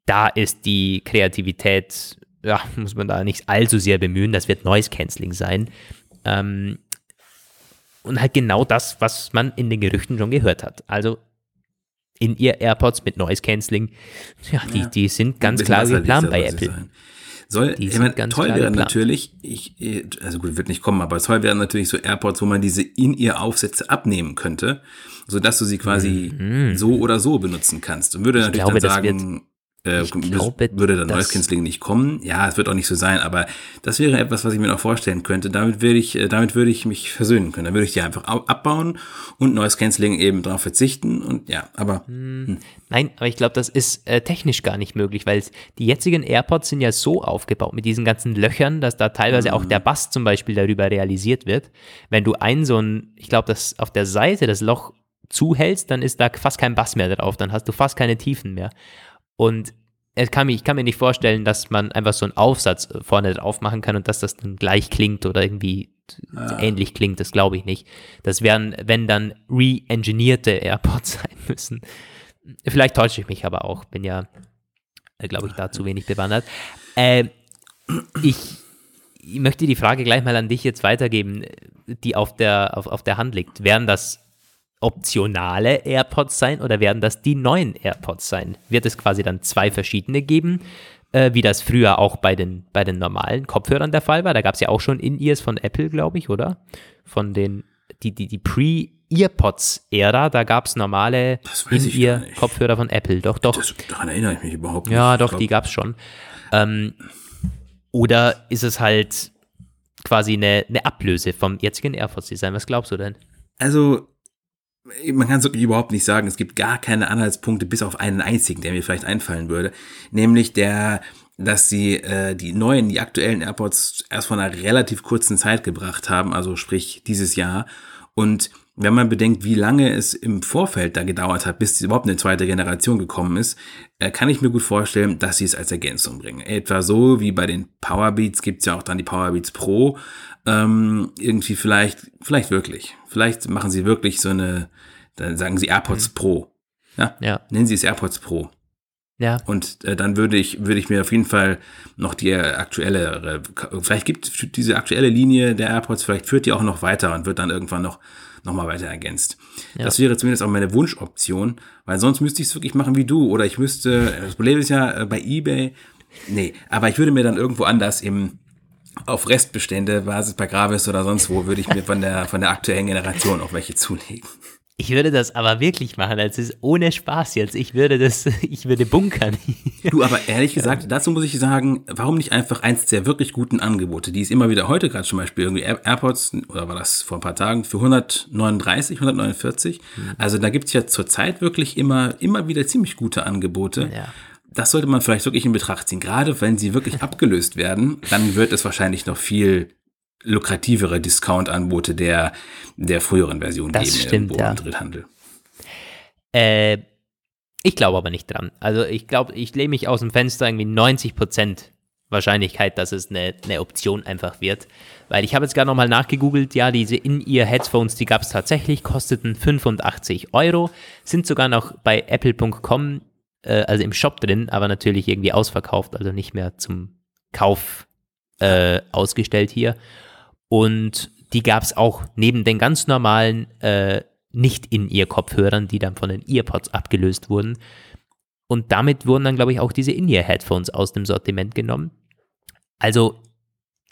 Da ist die Kreativität, ja, muss man da nicht allzu sehr bemühen. Das wird Noise Cancelling sein. Ähm, und halt genau das, was man in den Gerüchten schon gehört hat. Also in ihr AirPods mit Noise Cancelling, ja, die, ja, die sind ganz klar geplant bei Apple. Sein. Soll, die ich meine, toll wäre natürlich, ich, also gut, wird nicht kommen, aber toll wären natürlich so AirPods, wo man diese in ihr Aufsätze abnehmen könnte, sodass du sie quasi mhm. so oder so benutzen kannst. Und würde natürlich glaube, dann sagen, äh, glaube, würde dann Noise Cancelling nicht kommen. Ja, es wird auch nicht so sein, aber das wäre etwas, was ich mir noch vorstellen könnte. Damit würde ich, äh, damit würde ich mich versöhnen können. Dann würde ich die einfach abbauen und Noise Cancelling eben darauf verzichten und ja, aber. Hm. hm. Nein, aber ich glaube, das ist äh, technisch gar nicht möglich, weil die jetzigen AirPods sind ja so aufgebaut mit diesen ganzen Löchern, dass da teilweise mhm. auch der Bass zum Beispiel darüber realisiert wird. Wenn du ein so ein, ich glaube, dass auf der Seite das Loch zuhältst, dann ist da fast kein Bass mehr drauf, dann hast du fast keine Tiefen mehr. Und es kann mir, ich kann mir nicht vorstellen, dass man einfach so einen Aufsatz vorne drauf machen kann und dass das dann gleich klingt oder irgendwie ja. ähnlich klingt, das glaube ich nicht. Das wären, wenn dann re-engineerte AirPods sein müssen. Vielleicht täusche ich mich aber auch, bin ja, äh, glaube ich, da zu wenig bewandert. Äh, ich, ich möchte die Frage gleich mal an dich jetzt weitergeben, die auf der, auf, auf der Hand liegt. Wären das optionale AirPods sein oder werden das die neuen AirPods sein? Wird es quasi dann zwei verschiedene geben, äh, wie das früher auch bei den, bei den normalen Kopfhörern der Fall war? Da gab es ja auch schon In-Ears von Apple, glaube ich, oder? Von den, die, die, die Pre-Earpods-Ära, da gab es normale In-Ear-Kopfhörer von Apple. Doch, doch. Das, daran erinnere ich mich überhaupt nicht. Ja, doch, die gab es schon. Ähm, oder ist es halt quasi eine, eine Ablöse vom jetzigen AirPods-Design? Was glaubst du denn? Also, man kann es wirklich überhaupt nicht sagen. Es gibt gar keine Anhaltspunkte, bis auf einen einzigen, der mir vielleicht einfallen würde. Nämlich der, dass sie äh, die neuen, die aktuellen AirPods erst vor einer relativ kurzen Zeit gebracht haben, also sprich dieses Jahr. Und wenn man bedenkt, wie lange es im Vorfeld da gedauert hat, bis überhaupt eine zweite Generation gekommen ist, äh, kann ich mir gut vorstellen, dass sie es als Ergänzung bringen. Etwa so wie bei den Powerbeats gibt es ja auch dann die Powerbeats Pro. Ähm, irgendwie vielleicht, vielleicht wirklich. Vielleicht machen sie wirklich so eine, dann sagen sie AirPods mhm. Pro. Ja? ja. Nennen sie es AirPods Pro. Ja. Und äh, dann würde ich, würde ich mir auf jeden Fall noch die aktuelle, vielleicht gibt diese aktuelle Linie der AirPods, vielleicht führt die auch noch weiter und wird dann irgendwann noch, noch mal weiter ergänzt. Ja. Das wäre zumindest auch meine Wunschoption, weil sonst müsste ich es wirklich machen wie du. Oder ich müsste, das Problem ist ja äh, bei eBay, nee, aber ich würde mir dann irgendwo anders im, auf Restbestände, Basis bei Gravis oder sonst wo, würde ich mir von der, von der aktuellen Generation auch welche zulegen. Ich würde das aber wirklich machen, als ist ohne Spaß jetzt. Ich würde das, ich würde bunkern. Du, aber ehrlich gesagt, dazu muss ich sagen, warum nicht einfach eins der wirklich guten Angebote, die es immer wieder heute gerade zum Beispiel irgendwie AirPods, oder war das vor ein paar Tagen, für 139, 149. Mhm. Also da gibt es ja zurzeit wirklich immer, immer wieder ziemlich gute Angebote. Ja. Das sollte man vielleicht wirklich in Betracht ziehen. Gerade wenn sie wirklich abgelöst werden, dann wird es wahrscheinlich noch viel lukrativere Discount-Angebote der, der früheren Version das geben stimmt, ja. im Dritthandel. Äh, ich glaube aber nicht dran. Also ich glaube, ich lehne mich aus dem Fenster irgendwie 90% Wahrscheinlichkeit, dass es eine, eine Option einfach wird. Weil ich habe jetzt gerade nochmal nachgegoogelt, ja, diese In-Ear-Headphones, die gab es tatsächlich, kosteten 85 Euro, sind sogar noch bei apple.com, äh, also im Shop drin, aber natürlich irgendwie ausverkauft, also nicht mehr zum Kauf äh, ausgestellt hier. Und die gab es auch neben den ganz normalen äh, nicht in ihr Kopfhörern, die dann von den Earpods abgelöst wurden. Und damit wurden dann, glaube ich, auch diese In-Ear-Headphones aus dem Sortiment genommen. Also,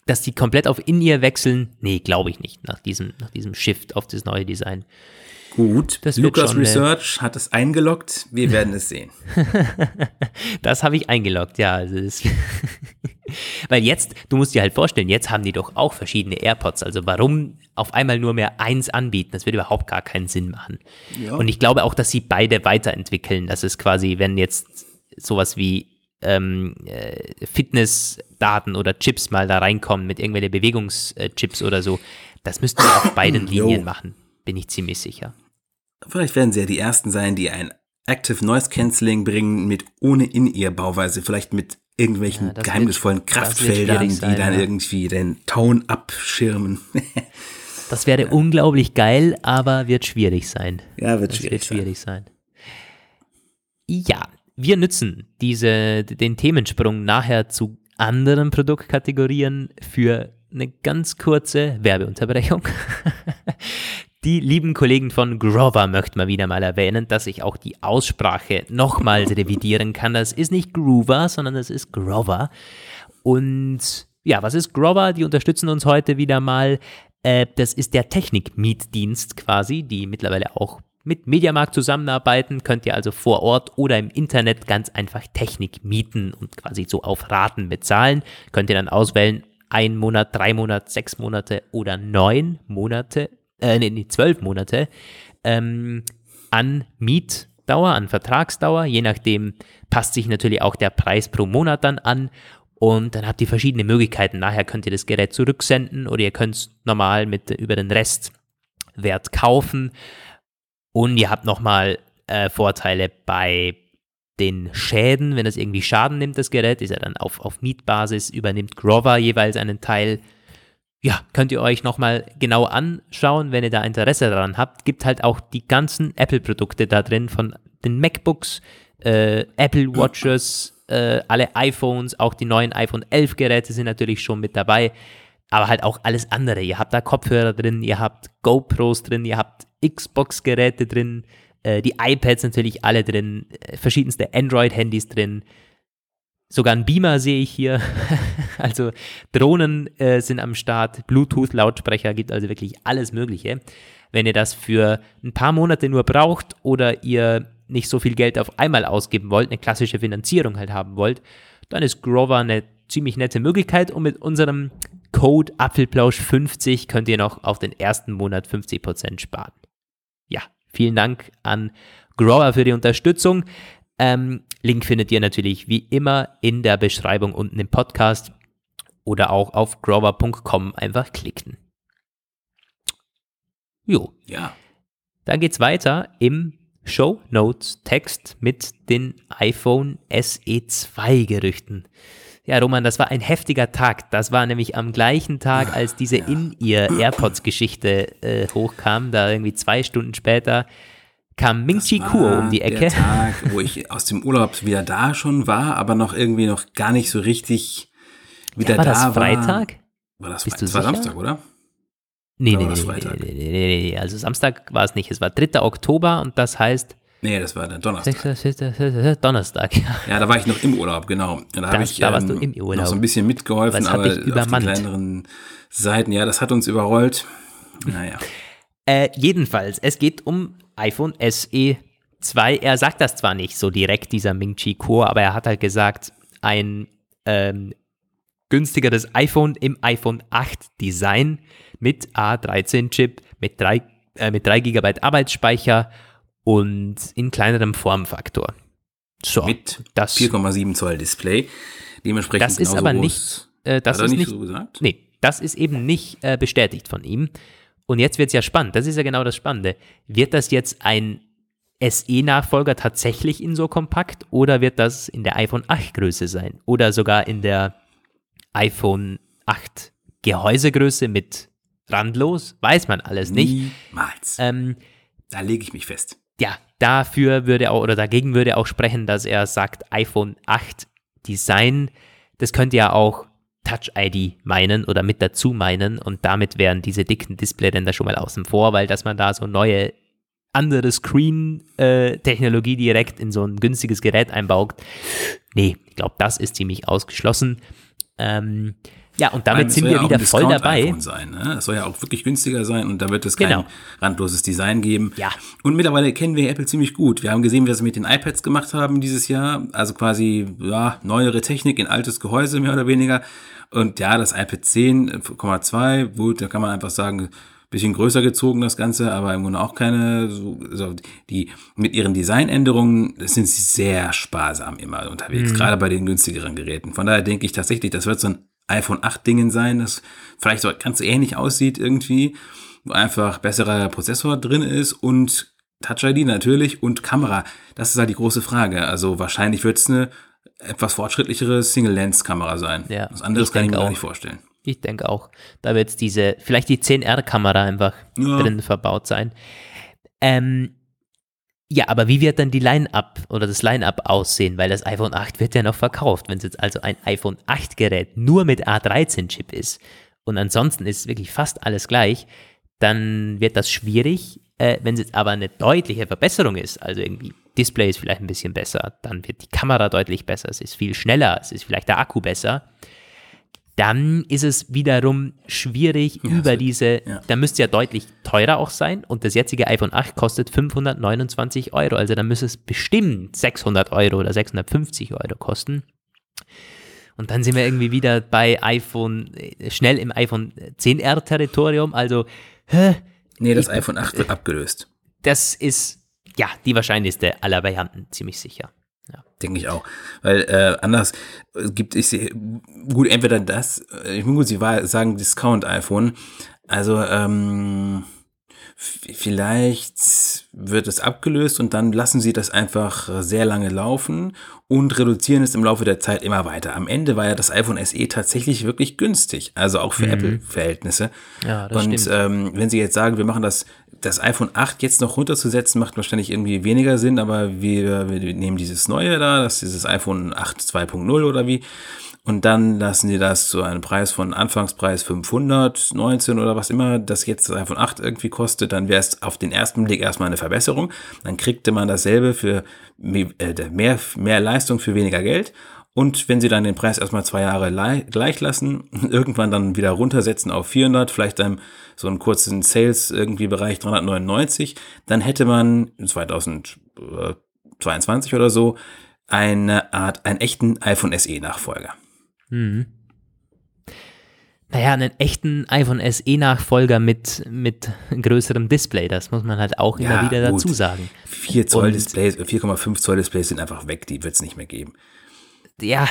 dass die komplett auf In-Ear wechseln, nee, glaube ich nicht, nach diesem, nach diesem Shift auf das neue Design. Gut, das Lukas Research hat es eingeloggt. Wir werden es sehen. das habe ich eingeloggt, ja. Also Weil jetzt, du musst dir halt vorstellen, jetzt haben die doch auch verschiedene AirPods. Also warum auf einmal nur mehr eins anbieten? Das wird überhaupt gar keinen Sinn machen. Ja. Und ich glaube auch, dass sie beide weiterentwickeln. Das ist quasi, wenn jetzt sowas wie ähm, äh, Fitnessdaten oder Chips mal da reinkommen mit irgendwelchen Bewegungschips oder so, das müssten wir auf beiden Linien machen. Bin ich ziemlich sicher. Vielleicht werden sie ja die ersten sein, die ein Active Noise Cancelling bringen mit ohne In-Ear-Bauweise, vielleicht mit irgendwelchen ja, geheimnisvollen wird, Kraftfeldern, die dann ja. irgendwie den Ton abschirmen. Das wäre unglaublich geil, aber wird schwierig sein. Ja, wird Das schwierig. wird schwierig sein. Ja, wir nutzen diese, den Themensprung nachher zu anderen Produktkategorien für eine ganz kurze Werbeunterbrechung. Die lieben Kollegen von Grover möchten wir wieder mal erwähnen, dass ich auch die Aussprache nochmals revidieren kann. Das ist nicht Groover, sondern das ist Grover. Und ja, was ist Grover? Die unterstützen uns heute wieder mal. Äh, das ist der Technik-Mietdienst quasi, die mittlerweile auch mit Mediamarkt zusammenarbeiten. Könnt ihr also vor Ort oder im Internet ganz einfach Technik mieten und quasi so auf Raten bezahlen. Könnt ihr dann auswählen, ein Monat, drei Monate, sechs Monate oder neun Monate, äh, nee, nee, zwölf Monate ähm, an Mietdauer, an Vertragsdauer. Je nachdem passt sich natürlich auch der Preis pro Monat dann an. Und dann habt ihr verschiedene Möglichkeiten. Nachher könnt ihr das Gerät zurücksenden oder ihr könnt es normal mit über den Restwert kaufen. Und ihr habt nochmal äh, Vorteile bei den Schäden, wenn es irgendwie Schaden nimmt, das Gerät, ist ja dann auf, auf Mietbasis, übernimmt Grover jeweils einen Teil. Ja, könnt ihr euch nochmal genau anschauen, wenn ihr da Interesse daran habt. Gibt halt auch die ganzen Apple-Produkte da drin, von den MacBooks, äh, Apple Watches, äh, alle iPhones, auch die neuen iPhone 11 Geräte sind natürlich schon mit dabei, aber halt auch alles andere. Ihr habt da Kopfhörer drin, ihr habt GoPros drin, ihr habt Xbox-Geräte drin, äh, die iPads natürlich alle drin, äh, verschiedenste Android-Handys drin. Sogar ein Beamer sehe ich hier. also Drohnen äh, sind am Start, Bluetooth-Lautsprecher, gibt also wirklich alles Mögliche. Wenn ihr das für ein paar Monate nur braucht oder ihr nicht so viel Geld auf einmal ausgeben wollt, eine klassische Finanzierung halt haben wollt, dann ist Grover eine ziemlich nette Möglichkeit und mit unserem Code Apfelplausch50 könnt ihr noch auf den ersten Monat 50% sparen. Ja, vielen Dank an Grover für die Unterstützung. Ähm, Link findet ihr natürlich wie immer in der Beschreibung unten im Podcast oder auch auf grover.com einfach klicken. Jo, Ja. dann geht's weiter im Show Notes Text mit den iPhone SE2 Gerüchten. Ja, Roman, das war ein heftiger Tag. Das war nämlich am gleichen Tag, als diese In-Ear AirPods Geschichte äh, hochkam. Da irgendwie zwei Stunden später kam Ming Chi Kuo um die Ecke. Der Tag, wo ich aus dem Urlaub wieder da schon war, aber noch irgendwie noch gar nicht so richtig wieder war da das war. Freitag? War das, Bist Fre- du das war? Samstag, oder? Nee, Oder nee, nee, Freitag? nee, nee, nee, nee. Also Samstag war es nicht. Es war 3. Oktober und das heißt Nee, das war der Donnerstag. 6. Donnerstag. Ja. Ja, da war ich noch im Urlaub, genau. Da habe ich da warst ähm, du im Urlaub. noch so ein bisschen mitgeholfen, aber auf die kleineren Seiten, ja, das hat uns überrollt. Naja. Äh, jedenfalls, es geht um iPhone SE 2. Er sagt das zwar nicht so direkt, dieser Ming Chi Kuo, aber er hat halt gesagt, ein ähm, günstigeres iPhone im iPhone 8 Design mit A13-Chip, mit 3, äh, mit 3 GB Arbeitsspeicher und in kleinerem Formfaktor. So, Mit das, 4,7 Zoll Display. Dementsprechend das ist aber nicht, äh, das Hat er ist nicht, nicht so gesagt? Nee, das ist eben nicht äh, bestätigt von ihm. Und jetzt wird es ja spannend. Das ist ja genau das Spannende. Wird das jetzt ein SE-Nachfolger tatsächlich in so kompakt oder wird das in der iPhone 8 Größe sein? Oder sogar in der iPhone 8 Gehäusegröße mit randlos? Weiß man alles nicht. Niemals. Ähm, da lege ich mich fest. ja, dafür würde auch, oder dagegen würde auch sprechen, dass er sagt, iPhone 8 Design, das könnte ja auch Touch ID meinen oder mit dazu meinen und damit wären diese dicken Displayränder schon mal außen vor, weil dass man da so neue andere Screen-Technologie direkt in so ein günstiges Gerät einbaut, nee, ich glaube, das ist ziemlich ausgeschlossen. Ähm, ja, und damit sind wir ja wieder voll dabei. Sein, ne? Es soll ja auch wirklich günstiger sein und da wird es kein Genau. randloses Design geben. Ja. Und mittlerweile kennen wir Apple ziemlich gut. Wir haben gesehen, wie sie mit den iPads gemacht haben dieses Jahr. Also quasi ja, neuere Technik in altes Gehäuse, mehr oder weniger. Und ja, das iPad 10,2, gut, da kann man einfach sagen, bisschen größer gezogen das Ganze, aber im Grunde auch keine, so, also die mit ihren Designänderungen sind sie sehr sparsam immer unterwegs, Mhm. gerade bei den günstigeren Geräten. Von daher denke ich tatsächlich, das wird so ein iPhone 8 Dingen sein, das vielleicht so ganz ähnlich aussieht irgendwie, wo einfach besserer Prozessor drin ist und Touch ID natürlich und Kamera. Das ist halt die große Frage. Also wahrscheinlich wird es eine etwas fortschrittlichere Single-Lens-Kamera sein. Ja, Was anderes ich kann ich mir auch. nicht vorstellen. Ich denke auch. Da wird diese, vielleicht die 10R-Kamera einfach Ja. drin verbaut sein. Ähm, ja, aber wie wird dann die Line-Up oder das Line-Up aussehen? Weil das iPhone 8 wird ja noch verkauft. Wenn es jetzt also ein iPhone 8-Gerät nur mit A13-Chip ist und ansonsten ist wirklich fast alles gleich, dann wird das schwierig. Äh, wenn es jetzt aber eine deutliche Verbesserung ist, also irgendwie Display ist vielleicht ein bisschen besser, dann wird die Kamera deutlich besser, es ist viel schneller, es ist vielleicht der Akku besser, dann ist es wiederum schwierig Ja, über diese, ja. da müsste ja deutlich teurer auch sein und das jetzige iPhone 8 kostet 529 Euro, also dann müsste es bestimmt 600 Euro oder 650 Euro kosten. Und dann sind wir irgendwie wieder bei iPhone, äh, schnell im iPhone 10R Territorium, also hä, Nee, das iPhone 8 wird abgelöst. das ist ja die wahrscheinlichste aller Varianten, ziemlich sicher. Denke ich auch. Weil äh, anders äh, gibt es gut entweder das, äh, ich muss gut, Sie sagen Discount-iPhone. Also ähm, vielleicht wird es abgelöst und dann lassen Sie das einfach sehr lange laufen und reduzieren es im Laufe der Zeit immer weiter. Am Ende war ja das iPhone SE tatsächlich wirklich günstig, also auch für Apple-Verhältnisse. Ja, das Und stimmt. ähm, wenn Sie jetzt sagen, wir machen das, das iPhone 8 jetzt noch runterzusetzen, macht wahrscheinlich irgendwie weniger Sinn, aber wir, wir nehmen dieses neue da, das ist dieses iPhone 8 2.0 oder wie, und dann lassen Sie das zu einem Preis von Anfangspreis 519 oder was immer das jetzt iPhone 8 irgendwie kostet, dann wäre es auf den ersten Blick erstmal eine Verbesserung. Dann kriegte man dasselbe für me- äh, mehr, mehr Leistung für weniger Geld. Und wenn sie dann den Preis erstmal zwei Jahre lei- gleich lassen, irgendwann dann wieder runtersetzen auf 400, vielleicht dann so einen kurzen Sales irgendwie Bereich 399, dann hätte man 2022 oder so eine Art, einen echten iPhone SE Nachfolger. Mhm. Naja, einen echten iPhone SE-Nachfolger mit, mit größerem Display, das muss man halt auch immer Ja, wieder gut. dazu sagen. 4 Zoll Und- Displays, 4,5 Zoll Displays sind einfach weg, die wird es nicht mehr geben. Ja,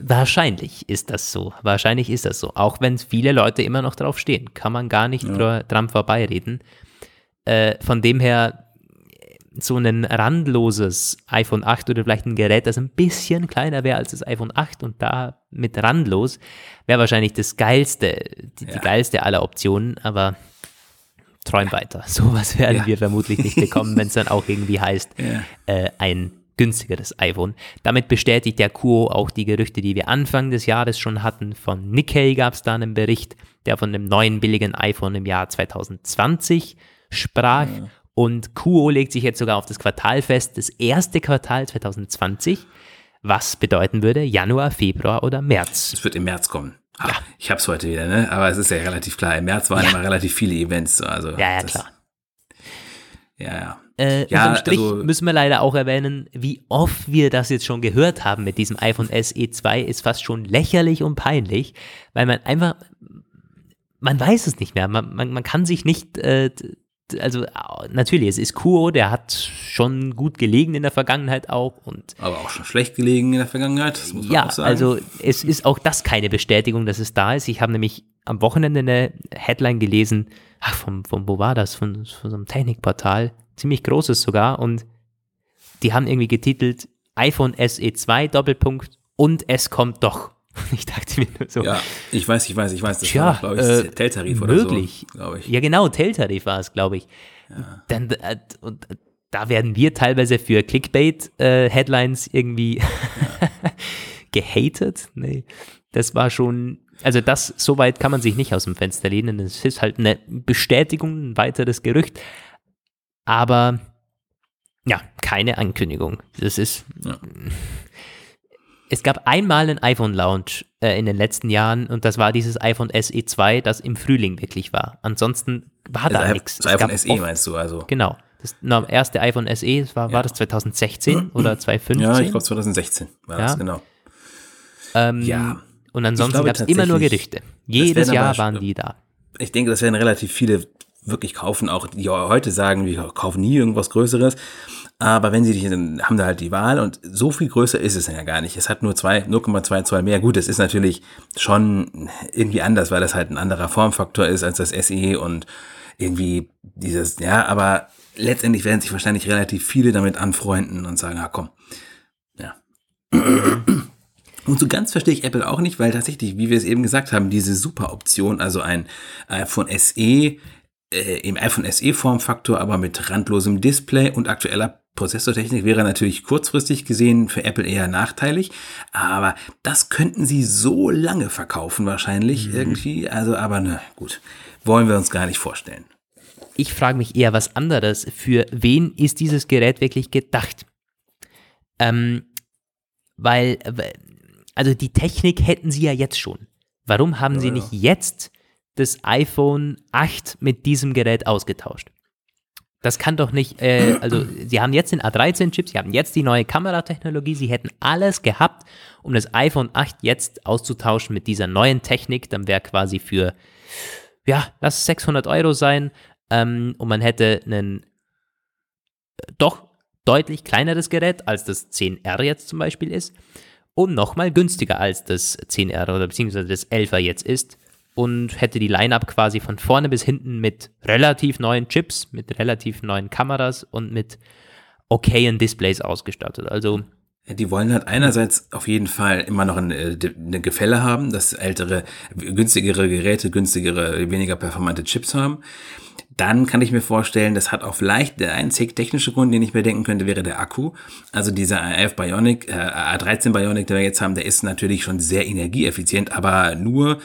wahrscheinlich ist das so. Wahrscheinlich ist das so. Auch wenn viele Leute immer noch drauf stehen. Kann man gar nicht dra- dran vorbeireden. Äh, von dem her, so ein randloses iPhone 8 oder vielleicht ein Gerät, das ein bisschen kleiner wäre als das iPhone 8 und da mit randlos, wäre wahrscheinlich das geilste, die, die Ja. geilste aller Optionen, aber träum weiter. Sowas werden Ja. wir vermutlich nicht bekommen, wenn es dann auch irgendwie heißt, Ja. äh, ein günstigeres iPhone. Damit bestätigt der Kuo auch die Gerüchte, die wir Anfang des Jahres schon hatten. Von Nikkei gab es da einen Bericht, der von dem neuen billigen iPhone im Jahr 2020 sprach. Und Kuo legt sich jetzt sogar auf das Quartal fest, das erste Quartal 2020, was bedeuten würde Januar, Februar oder März. Es wird im März kommen. Ha, Ich hab's heute wieder, ne? Aber es ist ja relativ klar. Im März waren Ja. immer relativ viele Events. so, Also Ja, ja, das- klar. Ja, ja. Äh, Ja, unterm Strich also- müssen wir leider auch erwähnen, wie oft wir das jetzt schon gehört haben mit diesem iPhone SE 2, ist fast schon lächerlich und peinlich, weil man einfach, man weiß es nicht mehr, man, man, man kann sich nicht, äh, also au- natürlich, es ist Kuo, der hat schon gut gelegen in der Vergangenheit auch und Aber auch schon schlecht gelegen in der Vergangenheit, das muss man ja, auch sagen. also es ist auch das keine Bestätigung, dass es da ist. Ich habe nämlich am Wochenende eine Headline gelesen, ach, von, von wo war das? Von, von so einem Technikportal, ziemlich großes sogar. Und die haben irgendwie getitelt iPhone SE 2 Doppelpunkt und es kommt doch. Ich dachte mir nur so, ja, ich weiß, ich weiß, ich weiß. Das Tja, war, glaube ich, äh, Teltarif oder möglich. so, glaube ich. Ja, genau, Teltarif war es, glaube ich. Dann, äh, und äh, da werden wir teilweise für Clickbait-Headlines irgendwie gehatet. Nee, das war schon, also das, so weit kann man sich nicht aus dem Fenster lehnen. Es ist halt eine Bestätigung, ein weiteres Gerücht. Aber ja, keine Ankündigung. Das ist. Ja. Es gab einmal einen iPhone-Launch äh, in den letzten Jahren und das war dieses iPhone SE 2, das im Frühling wirklich war. Ansonsten war da Das, nichts. das iPhone SE meinst du also? Genau. Das na, erste iPhone SE, das war, war das 2016 oder 2015? Ja, ich glaube 2016 war Ja. das, genau. ähm, ja. Und ansonsten gab es immer nur Gerüchte. Jedes Jahr waren die da. Ich denke, das werden relativ viele wirklich kaufen, auch die heute sagen, wir kaufen nie irgendwas Größeres. Aber wenn sie dich, dann haben da halt die Wahl und so viel größer ist es ja gar nicht. Es hat nur zwei, 0,2 Zoll mehr. Gut, das ist natürlich schon irgendwie anders, weil das halt ein anderer Formfaktor ist als das SE und irgendwie dieses, ja, aber letztendlich werden sich wahrscheinlich relativ viele damit anfreunden und sagen, ah komm, ja. Und so ganz verstehe ich Apple auch nicht, weil tatsächlich, wie wir es eben gesagt haben, diese Super-Option, also ein iPhone SE äh, im iPhone SE Formfaktor, aber mit randlosem Display und aktueller Prozessortechnik wäre natürlich kurzfristig gesehen für Apple eher nachteilig, aber das könnten sie so lange verkaufen wahrscheinlich mhm. irgendwie, also aber ne, gut, wollen wir uns gar nicht vorstellen. Ich frage mich eher was anderes. Für wen ist dieses Gerät wirklich gedacht? Ähm, weil, also die Technik hätten sie ja jetzt schon. Warum haben ja, sie nicht jetzt das iPhone 8 mit diesem Gerät ausgetauscht? Das kann doch nicht, äh, also sie haben jetzt den A13-Chip, sie haben jetzt die neue Kameratechnologie, sie hätten alles gehabt, um das iPhone 8 jetzt auszutauschen mit dieser neuen Technik. Dann wäre quasi für, ja, lass es 600 Euro sein ähm, und man hätte ein äh, doch deutlich kleineres Gerät, als das 10R jetzt zum Beispiel ist und nochmal günstiger als das 10R oder beziehungsweise das 11er jetzt ist und hätte die Line-up quasi von vorne bis hinten mit relativ neuen Chips, mit relativ neuen Kameras und mit okayen Displays ausgestattet. Also die wollen halt einerseits auf jeden Fall immer noch eine, eine Gefälle haben, dass ältere, günstigere Geräte, günstigere, weniger performante Chips haben dann kann ich mir vorstellen, das hat auch vielleicht der einzig technische Grund, den ich mir denken könnte, wäre der Akku. Also dieser A11 Bionic, äh, A13 Bionic, den wir jetzt haben, der ist natürlich schon sehr energieeffizient, aber nur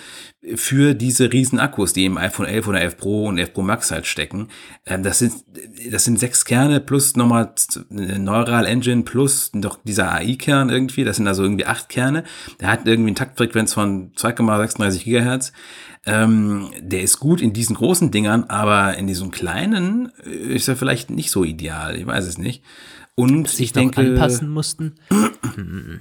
für diese riesen Akkus, die im iPhone 11 oder 11 Pro und 11 Pro Max halt stecken. Ähm, das sind, das sind sechs Kerne plus nochmal eine Neural Engine plus noch dieser AI-Kern irgendwie. Das sind also irgendwie acht Kerne. Der hat irgendwie eine Taktfrequenz von 2,36 Gigahertz. Ähm, der ist gut in diesen großen Dingern, aber in diesen kleinen ist er vielleicht nicht so ideal. Ich weiß es nicht. Und sich ich denke, anpassen mussten.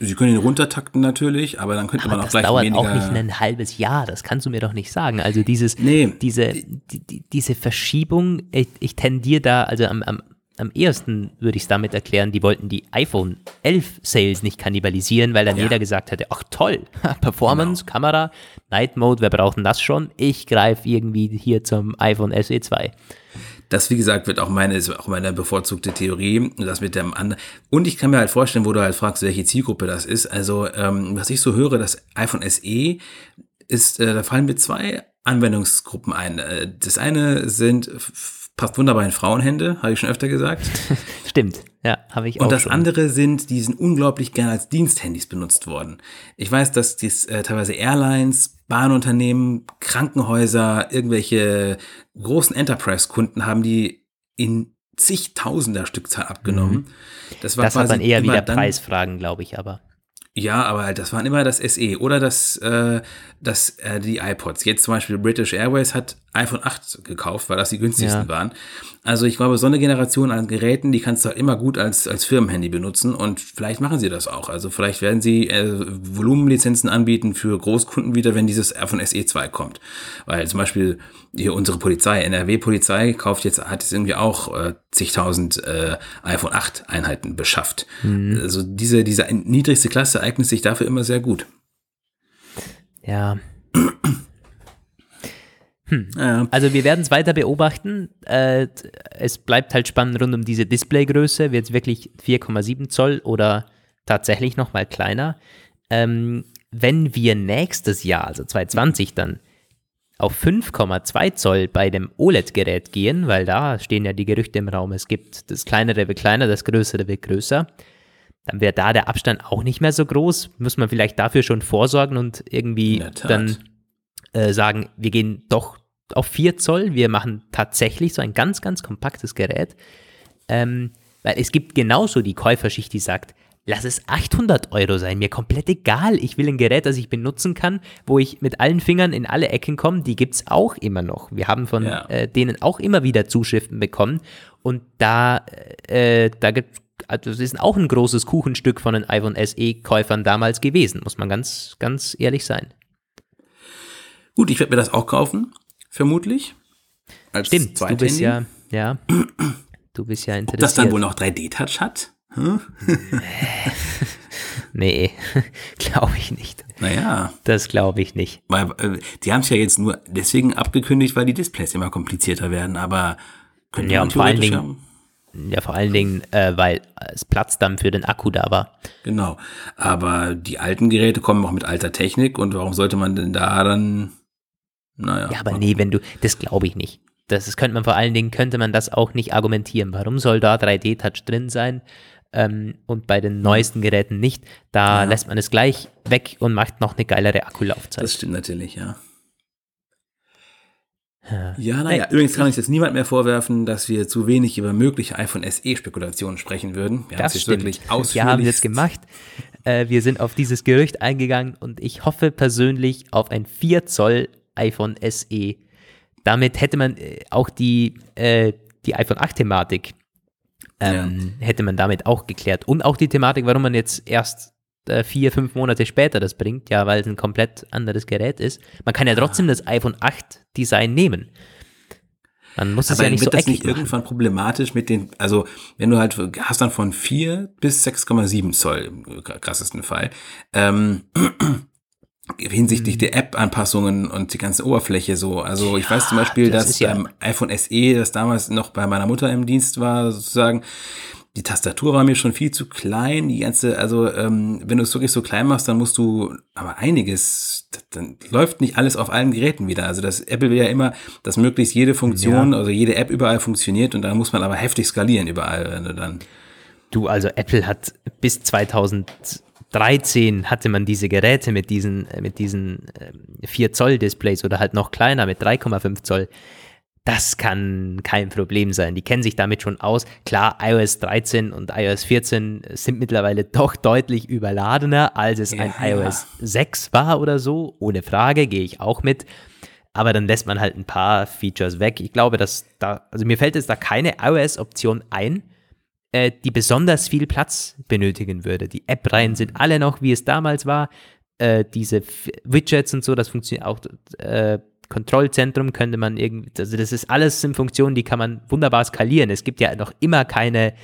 Sie können ihn runtertakten natürlich, aber dann könnte aber man auch das gleich dauert weniger. auch nicht ein halbes Jahr. Das kannst du mir doch nicht sagen. Also dieses, nee. diese, die, diese Verschiebung. Ich, ich tendiere da, also am, am am ehesten würde ich es damit erklären, die wollten die iPhone 11 Sales nicht kannibalisieren, weil dann ja. jeder gesagt hätte, ach toll, Performance, genau. Kamera, Night Mode, wer braucht denn das schon? Ich greife irgendwie hier zum iPhone SE 2. Das, wie gesagt, wird auch meine, ist auch meine bevorzugte Theorie. Das mit dem anderen. Und ich kann mir halt vorstellen, wo du halt fragst, welche Zielgruppe das ist. Also, ähm, was ich so höre, das iPhone SE ist, äh, da fallen mir zwei Anwendungsgruppen ein. Äh, das eine sind passt wunderbar in Frauenhände, habe ich schon öfter gesagt. Stimmt, ja, habe ich auch. Und das schon. andere sind, die sind unglaublich gern als Diensthandys benutzt worden. Ich weiß, dass dies äh, teilweise Airlines, Bahnunternehmen, Krankenhäuser, irgendwelche großen Enterprise-Kunden haben die in zigtausender Stückzahl abgenommen. Mhm. Das, war das hat dann eher wieder Preisfragen, glaube ich, aber. Ja, aber das waren immer das SE oder das, äh, das, äh, die iPods. Jetzt zum Beispiel British Airways hat iPhone 8 gekauft, weil das die günstigsten ja. waren. Also ich glaube, so eine Generation an Geräten, die kannst du halt immer gut als, als Firmenhandy benutzen und vielleicht machen sie das auch. Also vielleicht werden sie äh, Volumenlizenzen anbieten für Großkunden wieder, wenn dieses iPhone SE 2 kommt. Weil zum Beispiel hier unsere Polizei, NRW-Polizei, kauft jetzt, hat jetzt irgendwie auch äh, zigtausend äh, iPhone 8 Einheiten beschafft. Mhm. Also diese, diese niedrigste Klasse eignet sich dafür immer sehr gut. Ja. Hm. Ja. Also wir werden es weiter beobachten. Äh, es bleibt halt spannend rund um diese Displaygröße. Wird es wirklich 4,7 Zoll oder tatsächlich noch mal kleiner? Ähm, wenn wir nächstes Jahr, also 2020 dann, auf 5,2 Zoll bei dem OLED-Gerät gehen, weil da stehen ja die Gerüchte im Raum, es gibt das kleinere wird kleiner, das größere wird größer, dann wäre da der Abstand auch nicht mehr so groß. Muss man vielleicht dafür schon vorsorgen und irgendwie dann äh, sagen, wir gehen doch auf 4 Zoll, wir machen tatsächlich so ein ganz, ganz kompaktes Gerät. Ähm, weil es gibt genauso die Käuferschicht, die sagt, lass es 800 Euro sein, mir komplett egal. Ich will ein Gerät, das ich benutzen kann, wo ich mit allen Fingern in alle Ecken komme. Die gibt es auch immer noch. Wir haben von ja. äh, denen auch immer wieder Zuschriften bekommen. Und da, äh, da gibt also das ist auch ein großes Kuchenstück von den iPhone SE-Käufern damals gewesen, muss man ganz, ganz ehrlich sein. Gut, ich werde mir das auch kaufen, vermutlich. Als Stimmt, du bist ja, ja, du bist ja interessiert. Ob das dann wohl noch 3D-Touch hat? Hm? nee, glaube ich nicht. Naja. Das glaube ich nicht. Weil, äh, die haben es ja jetzt nur deswegen abgekündigt, weil die Displays immer komplizierter werden, aber können ja, und vor allen Dingen, haben. Ja, vor allen Dingen, äh, weil es Platz dann für den Akku da war. Genau. Aber die alten Geräte kommen auch mit alter Technik und warum sollte man denn da dann, naja. Ja, aber nee, wenn du, das glaube ich nicht. Das, das könnte man vor allen Dingen, könnte man das auch nicht argumentieren. Warum soll da 3D-Touch drin sein? Ähm, und bei den neuesten Geräten nicht. Da Ja. lässt man es gleich weg und macht noch eine geilere Akkulaufzeit. Das stimmt natürlich, ja. Ja. Ja, naja, übrigens kann uns jetzt niemand mehr vorwerfen, dass wir zu wenig über mögliche iPhone SE-Spekulationen sprechen würden. Wir haben es Das jetzt stimmt. wirklich Wir haben es ausführlich jetzt gemacht. Äh, wir sind auf dieses Gerücht eingegangen und ich hoffe persönlich auf ein 4 Zoll iPhone SE. Damit hätte man äh, auch die, äh, die iPhone 8 Thematik ähm, hätte man damit auch geklärt. Und auch die Thematik, warum man jetzt erst äh, vier, fünf Monate später das bringt, ja, weil es ein komplett anderes Gerät ist. Man kann ja trotzdem das iPhone 8 Design nehmen. Man muss es Aber ja nicht wird so das nicht machen. irgendwann problematisch mit den, also wenn du halt hast dann von 4 bis 6,7 Zoll im krassesten Fall, ähm, hinsichtlich Mhm. der App-Anpassungen und die ganze Oberfläche so. Also ich weiß zum Beispiel, das dass ist ja- beim iPhone SE, das damals noch bei meiner Mutter im Dienst war, sozusagen, die Tastatur war mir schon viel zu klein. Die ganze, also ähm, wenn du es wirklich so klein machst, dann musst du aber einiges, dann läuft nicht alles auf allen Geräten wieder. Also das Apple will ja immer, dass möglichst jede Funktion, also jede App überall funktioniert und da muss man aber heftig skalieren überall, wenn du dann. Du, also Apple hat bis 2013 hatte man diese Geräte mit diesen, äh, mit diesen ähm, 4 Zoll Displays oder halt noch kleiner mit 3,5 Zoll. Das kann kein Problem sein. Die kennen sich damit schon aus. Klar, iOS 13 und iOS 14 sind mittlerweile doch deutlich überladener, als es ein Ja, ja. iOS 6 war oder so. Ohne Frage, gehe ich auch mit. Aber dann lässt man halt ein paar Features weg. Ich glaube, dass da, also mir fällt jetzt da keine iOS-Option ein, äh, die besonders viel Platz benötigen würde. Die App-Reihen sind alle noch, wie es damals war. Äh, diese F Widgets und so, das funktioniert auch. Äh, Kontrollzentrum könnte man irgendwie, also das ist alles in Funktionen, die kann man wunderbar skalieren. Es gibt ja noch immer keine,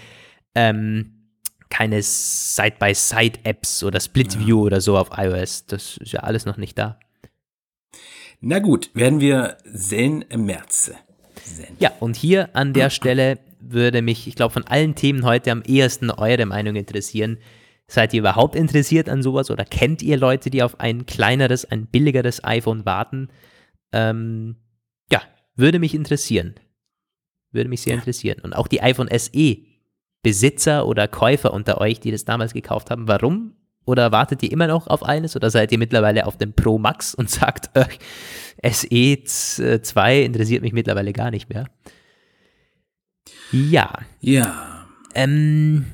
ähm, keine Side-by-Side-Apps oder Split-View oder so auf iOS. Das ist ja alles noch nicht da. Na gut, werden wir sehen im März. Sehen. Ja, und hier an der Stelle würde mich, ich glaube, von allen Themen heute am ehesten eure Meinung interessieren. Seid ihr überhaupt interessiert an sowas oder kennt ihr Leute, die auf ein kleineres, ein billigeres iPhone warten? Ähm, ja, würde mich interessieren. Würde mich sehr interessieren. Und auch die iPhone SE Besitzer oder Käufer unter euch, die das damals gekauft haben, warum? Oder wartet ihr immer noch auf eines oder seid ihr mittlerweile auf dem Pro Max und sagt, äh, SE 2 interessiert mich mittlerweile gar nicht mehr? Ja, Ja. ähm,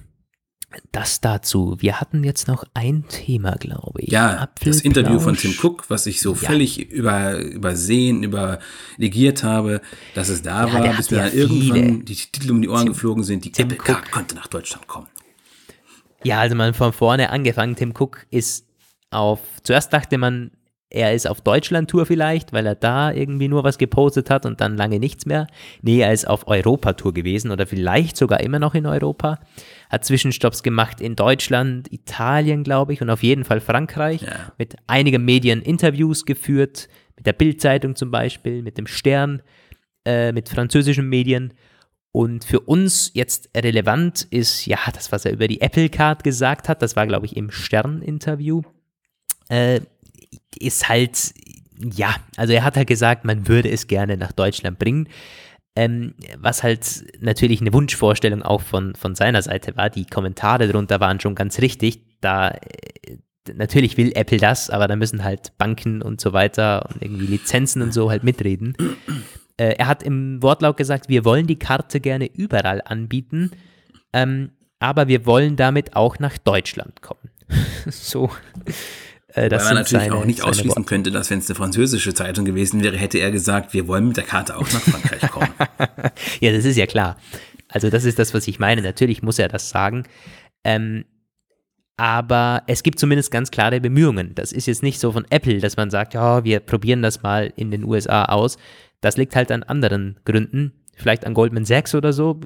das dazu. Wir hatten jetzt noch ein Thema, glaube ich. Ja, das Interview von Tim. Cook, was ich so Ja. völlig über, übersehen, übernegiert habe, dass es da Ja, war, bis mir dann irgendwann die Titel um die Ohren geflogen sind. Die Tim Apple Card konnte nach Deutschland kommen. Ja, also man von vorne angefangen. Tim Cook ist auf, zuerst dachte man, er ist auf Deutschland-Tour vielleicht, weil er da irgendwie nur was gepostet hat und dann lange nichts mehr. Nee, er ist auf Europa-Tour gewesen oder vielleicht sogar immer noch in Europa. Hat Zwischenstopps gemacht in Deutschland, Italien, glaube ich, und auf jeden Fall Frankreich. Ja. Mit einigen Medien Interviews geführt, mit der Bild-Zeitung zum Beispiel, mit dem Stern, äh, mit französischen Medien. Und für uns jetzt relevant ist, ja, das, was er über die Apple Card gesagt hat, das war, glaube ich, im Stern-Interview, äh, ist halt, ja, also er hat halt gesagt, man würde es gerne nach Deutschland bringen. Ähm, was halt natürlich eine Wunschvorstellung auch von, von seiner Seite war. Die Kommentare darunter waren schon ganz richtig. Da äh, natürlich will Apple das, aber da müssen halt Banken und so weiter und irgendwie Lizenzen und so halt mitreden. Äh, er hat im Wortlaut gesagt, wir wollen die Karte gerne überall anbieten, ähm, aber wir wollen damit auch nach Deutschland kommen. so. Äh, Weil man natürlich seine, auch nicht ausschließen Worte. könnte, dass wenn es eine französische Zeitung gewesen wäre, hätte er gesagt, wir wollen mit der Karte auch nach Frankreich kommen. Ja, das ist ja klar. Also das ist das, was ich meine. Natürlich muss er das sagen. Ähm, aber es gibt zumindest ganz klare Bemühungen. Das ist jetzt nicht so von Apple, dass man sagt, ja, wir probieren das mal in den USA aus. Das liegt halt an anderen Gründen. Vielleicht an Goldman Sachs oder so.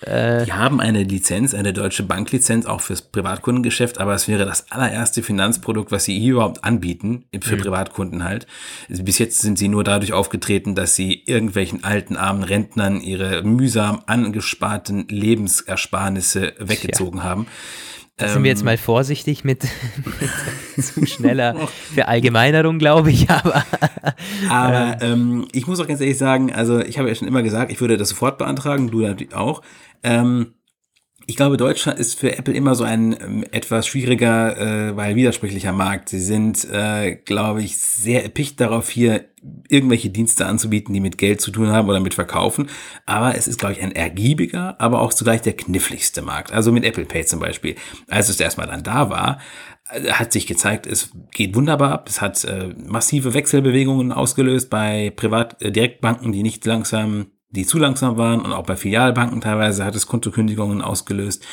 Äh, die haben eine Lizenz, eine deutsche Banklizenz, auch fürs Privatkundengeschäft, aber es wäre das allererste Finanzprodukt, was sie hier überhaupt anbieten, für mhm. Privatkunden halt. Bis jetzt sind sie nur dadurch aufgetreten, dass sie irgendwelchen alten, armen Rentnern ihre mühsam angesparten Lebensersparnisse weggezogen ja. haben. Da sind wir jetzt ähm. mal vorsichtig mit, mit zu schneller Verallgemeinerung, glaube ich, aber. aber ähm, ich muss auch ganz ehrlich sagen, also ich habe ja schon immer gesagt, ich würde das sofort beantragen, du natürlich auch. Ähm, ich glaube, Deutschland ist für Apple immer so ein ähm, etwas schwieriger, äh, weil widersprüchlicher Markt. Sie sind, äh, glaube ich, sehr erpicht darauf, hier irgendwelche Dienste anzubieten, die mit Geld zu tun haben oder mit Verkaufen. Aber es ist, glaube ich, ein ergiebiger, aber auch zugleich der kniffligste Markt. Also mit Apple Pay zum Beispiel. Als es erstmal dann da war, äh, hat sich gezeigt, es geht wunderbar ab. Es hat äh, massive Wechselbewegungen ausgelöst bei Privat äh, die nicht langsam die zu langsam waren und auch bei Filialbanken teilweise hat es Kontokündigungen ausgelöst.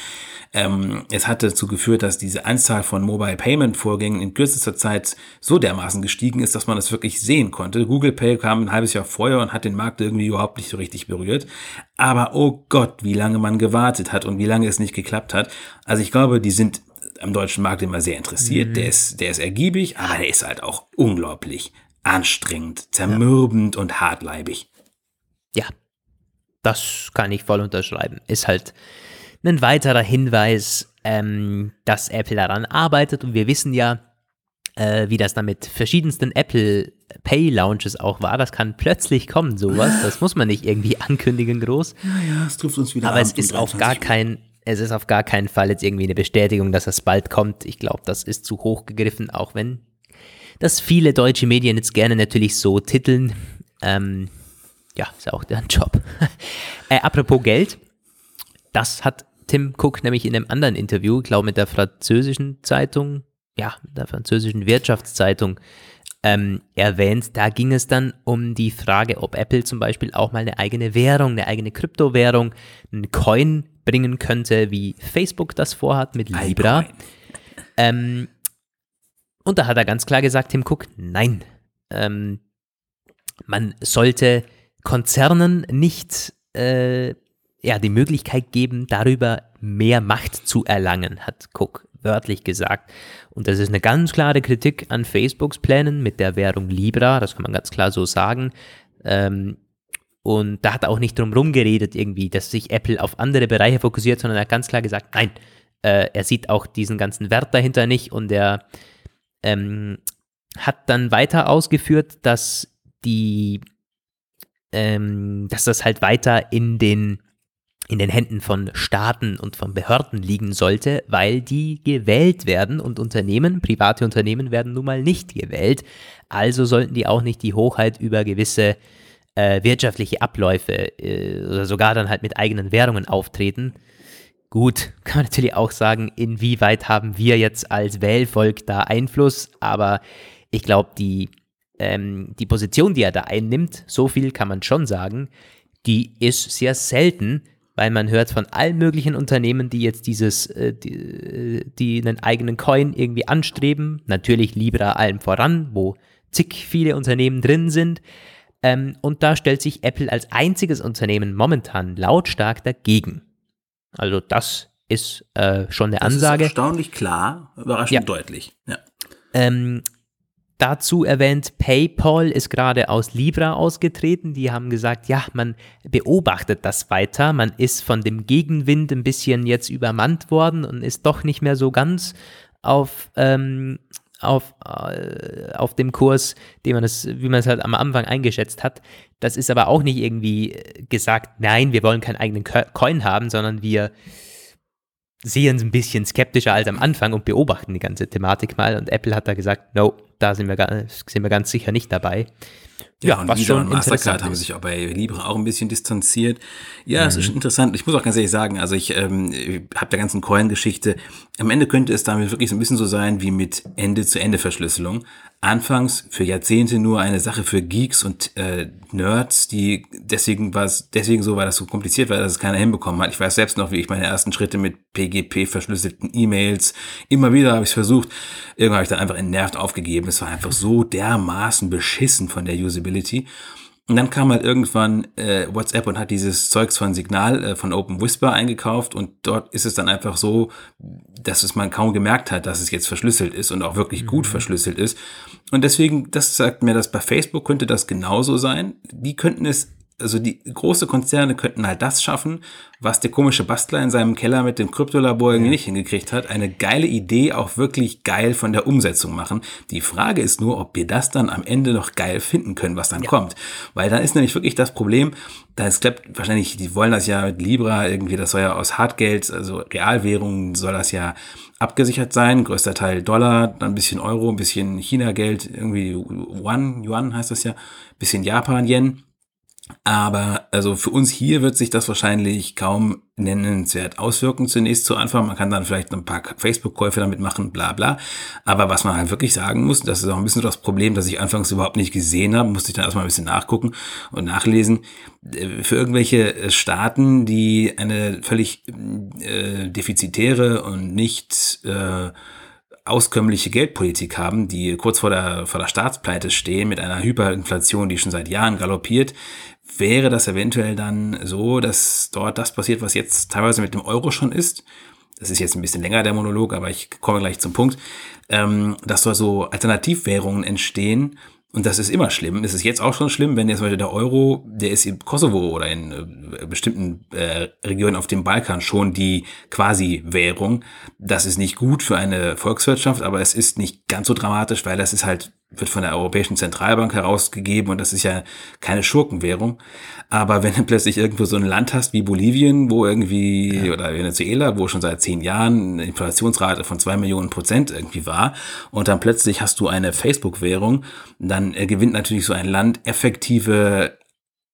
Ähm, es hat dazu geführt, dass diese Anzahl von Mobile Payment Vorgängen in kürzester Zeit so dermaßen gestiegen ist, dass man es wirklich sehen konnte. Google Pay kam ein halbes Jahr vorher und hat den Markt irgendwie überhaupt nicht so richtig berührt. Aber oh Gott, wie lange man gewartet hat und wie lange es nicht geklappt hat. Also ich glaube, die sind am deutschen Markt immer sehr interessiert. Mhm. Der ist, der ist ergiebig, aber der ist halt auch unglaublich anstrengend, zermürbend ja. und hartleibig. Ja, das kann ich voll unterschreiben. Ist halt ein weiterer Hinweis, ähm, dass Apple daran arbeitet und wir wissen ja, äh, wie das dann mit verschiedensten Apple Pay Launches auch war. Das kann plötzlich kommen, sowas. Das muss man nicht irgendwie ankündigen groß. Ja, es trifft uns wieder. Aber es ist auf gar kein, es ist auf gar keinen Fall jetzt irgendwie eine Bestätigung, dass das bald kommt. Ich glaube, das ist zu hoch gegriffen, auch wenn das viele deutsche Medien jetzt gerne natürlich so titeln. Ähm, ja, ist ja auch deren Job. äh, apropos Geld, das hat Tim Cook nämlich in einem anderen Interview, glaube mit der französischen Zeitung, ja, der französischen Wirtschaftszeitung ähm, erwähnt. Da ging es dann um die Frage, ob Apple zum Beispiel auch mal eine eigene Währung, eine eigene Kryptowährung, einen Coin bringen könnte, wie Facebook das vorhat mit Libra. Ähm, und da hat er ganz klar gesagt, Tim Cook, nein. Ähm, man sollte Konzernen nicht äh, ja, die Möglichkeit geben, darüber mehr Macht zu erlangen, hat Cook wörtlich gesagt. Und das ist eine ganz klare Kritik an Facebooks Plänen mit der Währung Libra, das kann man ganz klar so sagen. Ähm, und da hat er auch nicht drum rumgeredet irgendwie, dass sich Apple auf andere Bereiche fokussiert, sondern er hat ganz klar gesagt, nein, äh, er sieht auch diesen ganzen Wert dahinter nicht und er ähm, hat dann weiter ausgeführt, dass die ähm, dass das halt weiter in den in den Händen von Staaten und von Behörden liegen sollte, weil die gewählt werden und Unternehmen, private Unternehmen werden nun mal nicht gewählt. Also sollten die auch nicht die Hochheit über gewisse äh, wirtschaftliche Abläufe äh, oder sogar dann halt mit eigenen Währungen auftreten. Gut, kann man natürlich auch sagen, inwieweit haben wir jetzt als Wählvolk da Einfluss, aber ich glaube, die ähm, die Position, die er da einnimmt, so viel kann man schon sagen, die ist sehr selten, weil man hört von allen möglichen Unternehmen, die jetzt dieses, äh, die, die einen eigenen Coin irgendwie anstreben, natürlich Libra allem voran, wo zig viele Unternehmen drin sind. Ähm, und da stellt sich Apple als einziges Unternehmen momentan lautstark dagegen. Also das ist äh, schon eine das Ansage. Ist erstaunlich klar, überraschend ja. deutlich. Ja. Ähm, Dazu erwähnt, PayPal ist gerade aus Libra ausgetreten. Die haben gesagt, ja, man beobachtet das weiter. Man ist von dem Gegenwind ein bisschen jetzt übermannt worden und ist doch nicht mehr so ganz auf, ähm, auf, äh, auf dem Kurs, den man es, wie man es halt am Anfang eingeschätzt hat. Das ist aber auch nicht irgendwie gesagt, nein, wir wollen keinen eigenen Coin haben, sondern wir sehen es ein bisschen skeptischer als am Anfang und beobachten die ganze Thematik mal. Und Apple hat da gesagt, no, da sind wir, sind wir ganz sicher nicht dabei. Ja, ja und was Visa schon und Mastercard haben sich auch bei Libra auch ein bisschen distanziert. Ja, mhm. es ist interessant. Ich muss auch ganz ehrlich sagen, also ich ähm, habe der ganzen Coin-Geschichte, am Ende könnte es damit wirklich so ein bisschen so sein wie mit Ende-zu-Ende-Verschlüsselung anfangs für Jahrzehnte nur eine Sache für Geeks und äh, Nerds, die deswegen war es deswegen so, weil das so kompliziert war, dass es keiner hinbekommen hat. Ich weiß selbst noch, wie ich meine ersten Schritte mit PGP verschlüsselten E-Mails immer wieder habe ich es versucht. Irgendwann habe ich dann einfach entnervt aufgegeben. Es war einfach so dermaßen beschissen von der Usability. Und dann kam halt irgendwann äh, WhatsApp und hat dieses Zeugs von Signal äh, von Open Whisper eingekauft und dort ist es dann einfach so, dass es man kaum gemerkt hat, dass es jetzt verschlüsselt ist und auch wirklich mhm. gut verschlüsselt ist. Und deswegen, das sagt mir, dass bei Facebook könnte das genauso sein. Die könnten es also die große Konzerne könnten halt das schaffen, was der komische Bastler in seinem Keller mit dem Kryptolabor irgendwie nicht hingekriegt hat. Eine geile Idee auch wirklich geil von der Umsetzung machen. Die Frage ist nur, ob wir das dann am Ende noch geil finden können, was dann ja. kommt. Weil dann ist nämlich wirklich das Problem, da ist klappt wahrscheinlich, die wollen das ja mit Libra irgendwie, das soll ja aus Hartgeld, also Realwährungen soll das ja abgesichert sein. Größter Teil Dollar, dann ein bisschen Euro, ein bisschen China-Geld, irgendwie Yuan, Yuan heißt das ja, bisschen Japan-Yen. Aber also für uns hier wird sich das wahrscheinlich kaum nennenswert auswirken zunächst zu Anfang. Man kann dann vielleicht ein paar Facebook-Käufe damit machen, bla bla. Aber was man halt wirklich sagen muss, das ist auch ein bisschen das Problem, das ich anfangs überhaupt nicht gesehen habe, musste ich dann erstmal ein bisschen nachgucken und nachlesen. Äh, für irgendwelche äh, Staaten, die eine völlig äh, defizitäre und nicht äh, auskömmliche Geldpolitik haben, die kurz vor der, vor der Staatspleite stehen, mit einer Hyperinflation, die schon seit Jahren galoppiert, wäre das eventuell dann so, dass dort das passiert, was jetzt teilweise mit dem Euro schon ist. Das ist jetzt ein bisschen länger der Monolog, aber ich komme gleich zum Punkt, ähm, dass dort so Alternativwährungen entstehen, und das ist immer schlimm. Es ist jetzt auch schon schlimm, wenn jetzt zum Beispiel der Euro, der ist in Kosovo oder in äh, bestimmten äh, Regionen auf dem Balkan schon die quasi Währung. Das ist nicht gut für eine Volkswirtschaft, aber es ist nicht ganz so dramatisch, weil das ist halt wird von der Europäischen Zentralbank herausgegeben und das ist ja keine Schurkenwährung. Aber wenn du plötzlich irgendwo so ein Land hast wie Bolivien, wo irgendwie, ja. oder Venezuela, wo schon seit zehn Jahren eine Inflationsrate von zwei Millionen Prozent irgendwie war, und dann plötzlich hast du eine Facebook-Währung, dann gewinnt natürlich so ein Land effektive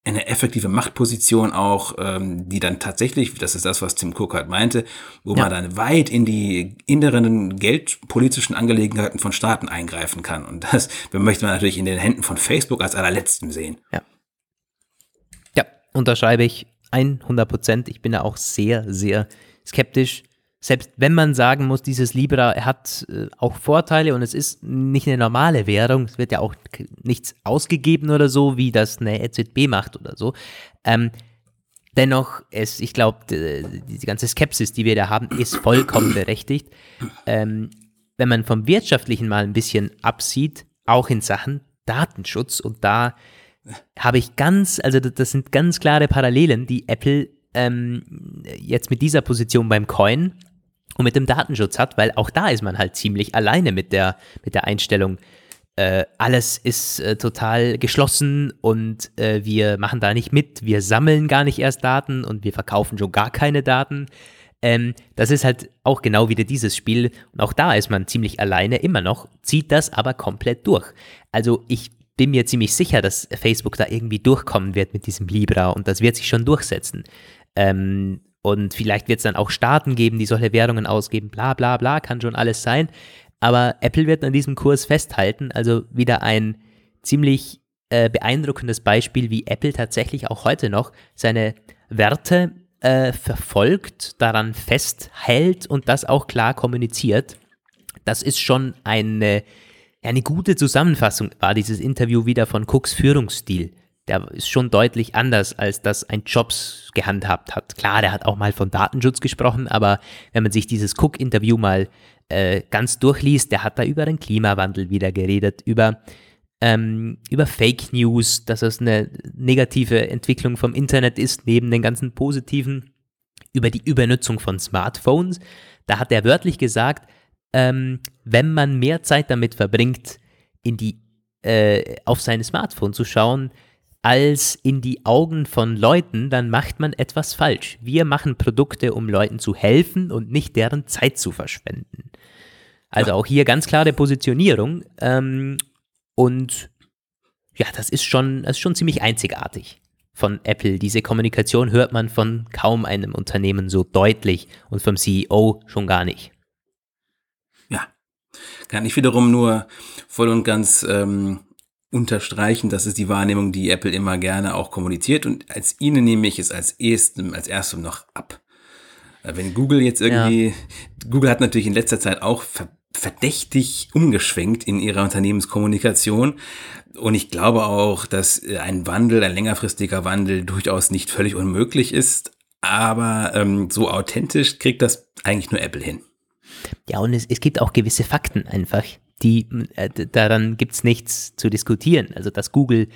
eine effektive Machtposition auch, ähm, die dann tatsächlich, das ist das, was Tim Cook halt meinte, wo ja. man dann weit in die inneren geldpolitischen Angelegenheiten von Staaten eingreifen kann. Und das möchte man natürlich in den Händen von Facebook als allerletztem sehen. Ja. Ja, unterschreibe ich 100 Prozent. Ich bin da auch sehr, sehr skeptisch selbst wenn man sagen muss, dieses Libra hat äh, auch Vorteile und es ist nicht eine normale Währung, es wird ja auch nichts ausgegeben oder so, wie das eine EZB macht oder so. Ähm, dennoch, es, ich glaube, die ganze Skepsis, die wir da haben, ist vollkommen berechtigt. Ähm, wenn man vom Wirtschaftlichen mal ein bisschen absieht, auch in Sachen Datenschutz und da habe ich ganz, also das sind ganz klare Parallelen, die Apple ähm, jetzt mit dieser Position beim Coin und mit dem Datenschutz hat, weil auch da ist man halt ziemlich alleine mit der, mit der Einstellung, äh, alles ist äh, total geschlossen und äh, wir machen da nicht mit, wir sammeln gar nicht erst Daten und wir verkaufen schon gar keine Daten. Ähm, das ist halt auch genau wieder dieses Spiel und auch da ist man ziemlich alleine immer noch, zieht das aber komplett durch. Also ich bin mir ziemlich sicher, dass Facebook da irgendwie durchkommen wird mit diesem Libra und das wird sich schon durchsetzen. Ähm, und vielleicht wird es dann auch Staaten geben, die solche Währungen ausgeben, bla bla bla, kann schon alles sein. Aber Apple wird an diesem Kurs festhalten. Also wieder ein ziemlich äh, beeindruckendes Beispiel, wie Apple tatsächlich auch heute noch seine Werte äh, verfolgt, daran festhält und das auch klar kommuniziert. Das ist schon eine, eine gute Zusammenfassung, war dieses Interview wieder von Cooks Führungsstil der ist schon deutlich anders, als das ein Jobs gehandhabt hat. Klar, der hat auch mal von Datenschutz gesprochen, aber wenn man sich dieses Cook-Interview mal äh, ganz durchliest, der hat da über den Klimawandel wieder geredet, über, ähm, über Fake News, dass es eine negative Entwicklung vom Internet ist, neben den ganzen positiven, über die Übernutzung von Smartphones. Da hat er wörtlich gesagt, ähm, wenn man mehr Zeit damit verbringt, in die, äh, auf sein Smartphone zu schauen, als in die Augen von Leuten, dann macht man etwas falsch. Wir machen Produkte, um Leuten zu helfen und nicht deren Zeit zu verschwenden. Also auch hier ganz klare Positionierung. Ähm, und ja, das ist schon, das ist schon ziemlich einzigartig von Apple. Diese Kommunikation hört man von kaum einem Unternehmen so deutlich und vom CEO schon gar nicht. Ja, kann ich wiederum nur voll und ganz ähm, unterstreichen. Das ist die Wahrnehmung, die Apple immer gerne auch kommuniziert. Und als ihnen nehme ich es als erstem, als erstem noch ab. Äh, wenn Google jetzt irgendwie, ja. Google hat natürlich in letzter Zeit auch verdächtig umgeschwenkt in ihrer Unternehmenskommunikation. Und ich glaube auch, dass äh, ein Wandel, ein längerfristiger Wandel durchaus nicht völlig unmöglich ist. Aber ähm, so authentisch kriegt das eigentlich nur Apple hin. Ja, und es, es gibt auch gewisse Fakten einfach, die äh, daran gibt's nichts zu diskutieren. Also dass Google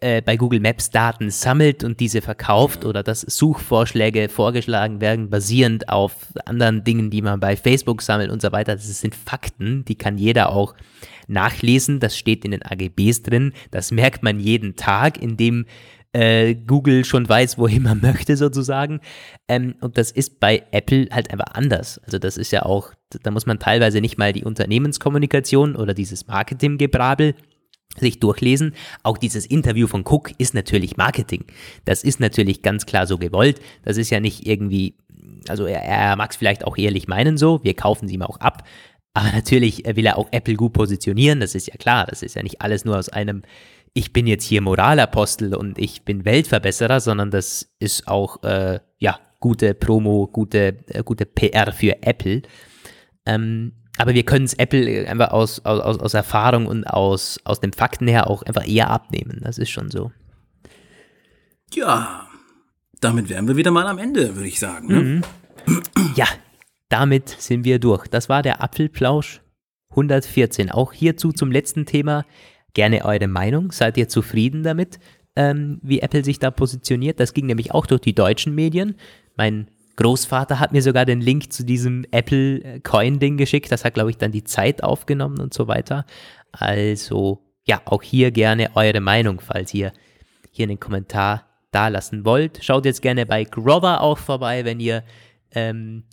äh, bei Google Maps Daten sammelt und diese verkauft oder dass Suchvorschläge vorgeschlagen werden, basierend auf anderen Dingen, die man bei Facebook sammelt und so weiter. Das sind Fakten, die kann jeder auch nachlesen. Das steht in den AGBs drin. Das merkt man jeden Tag, indem äh, Google schon weiß, wohin man möchte sozusagen. Ähm, und das ist bei Apple halt einfach anders. Also das ist ja auch, da muss man teilweise nicht mal die Unternehmenskommunikation oder dieses Marketinggebrabel sich durchlesen. Auch dieses Interview von Cook ist natürlich Marketing. Das ist natürlich ganz klar so gewollt. Das ist ja nicht irgendwie, also er, er mag es vielleicht auch ehrlich meinen so, wir kaufen sie ihm auch ab. Aber natürlich will er auch Apple gut positionieren, das ist ja klar. Das ist ja nicht alles nur aus einem, ich bin jetzt hier Moralapostel und ich bin Weltverbesserer, sondern das ist auch, äh, ja, gute Promo, gute, äh, gute PR für Apple. Ähm, aber wir können es Apple einfach aus, aus, aus Erfahrung und aus, aus den Fakten her auch einfach eher abnehmen. Das ist schon so. Ja, damit wären wir wieder mal am Ende, würde ich sagen. Ne? Mhm. Ja, damit sind wir durch. Das war der Apfelplausch 114. Auch hierzu zum letzten Thema gerne eure Meinung. Seid ihr zufrieden damit, ähm, wie Apple sich da positioniert? Das ging nämlich auch durch die deutschen Medien. Mein Großvater hat mir sogar den Link zu diesem Apple Coin Ding geschickt. Das hat, glaube ich, dann die Zeit aufgenommen und so weiter. Also, ja, auch hier gerne eure Meinung, falls ihr hier einen Kommentar da lassen wollt. Schaut jetzt gerne bei Grover auch vorbei, wenn ihr ähm,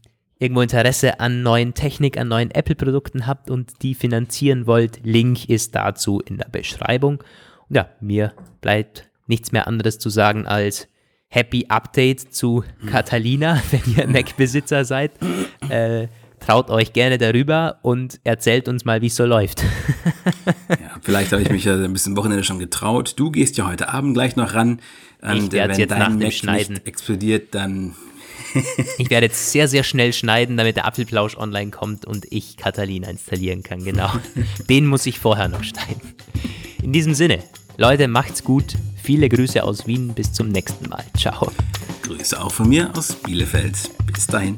irgendwo Interesse an neuen Technik, an neuen Apple-Produkten habt und die finanzieren wollt. Link ist dazu in der Beschreibung. Und ja, mir bleibt nichts mehr anderes zu sagen als Happy Update zu Catalina, wenn ihr Mac-Besitzer seid. Äh, traut euch gerne darüber und erzählt uns mal, wie es so läuft. ja, vielleicht habe ich mich ja ein bisschen Wochenende schon getraut. Du gehst ja heute Abend gleich noch ran. Und ich werde jetzt nach dem Mac Schneiden explodiert, dann ich werde jetzt sehr, sehr schnell schneiden, damit der Apfelplausch online kommt und ich Catalina installieren kann. Genau. Den muss ich vorher noch schneiden. In diesem Sinne, Leute, macht's gut. Viele Grüße aus Wien. Bis zum nächsten Mal. Ciao. Grüße auch von mir aus Bielefeld. Bis dahin.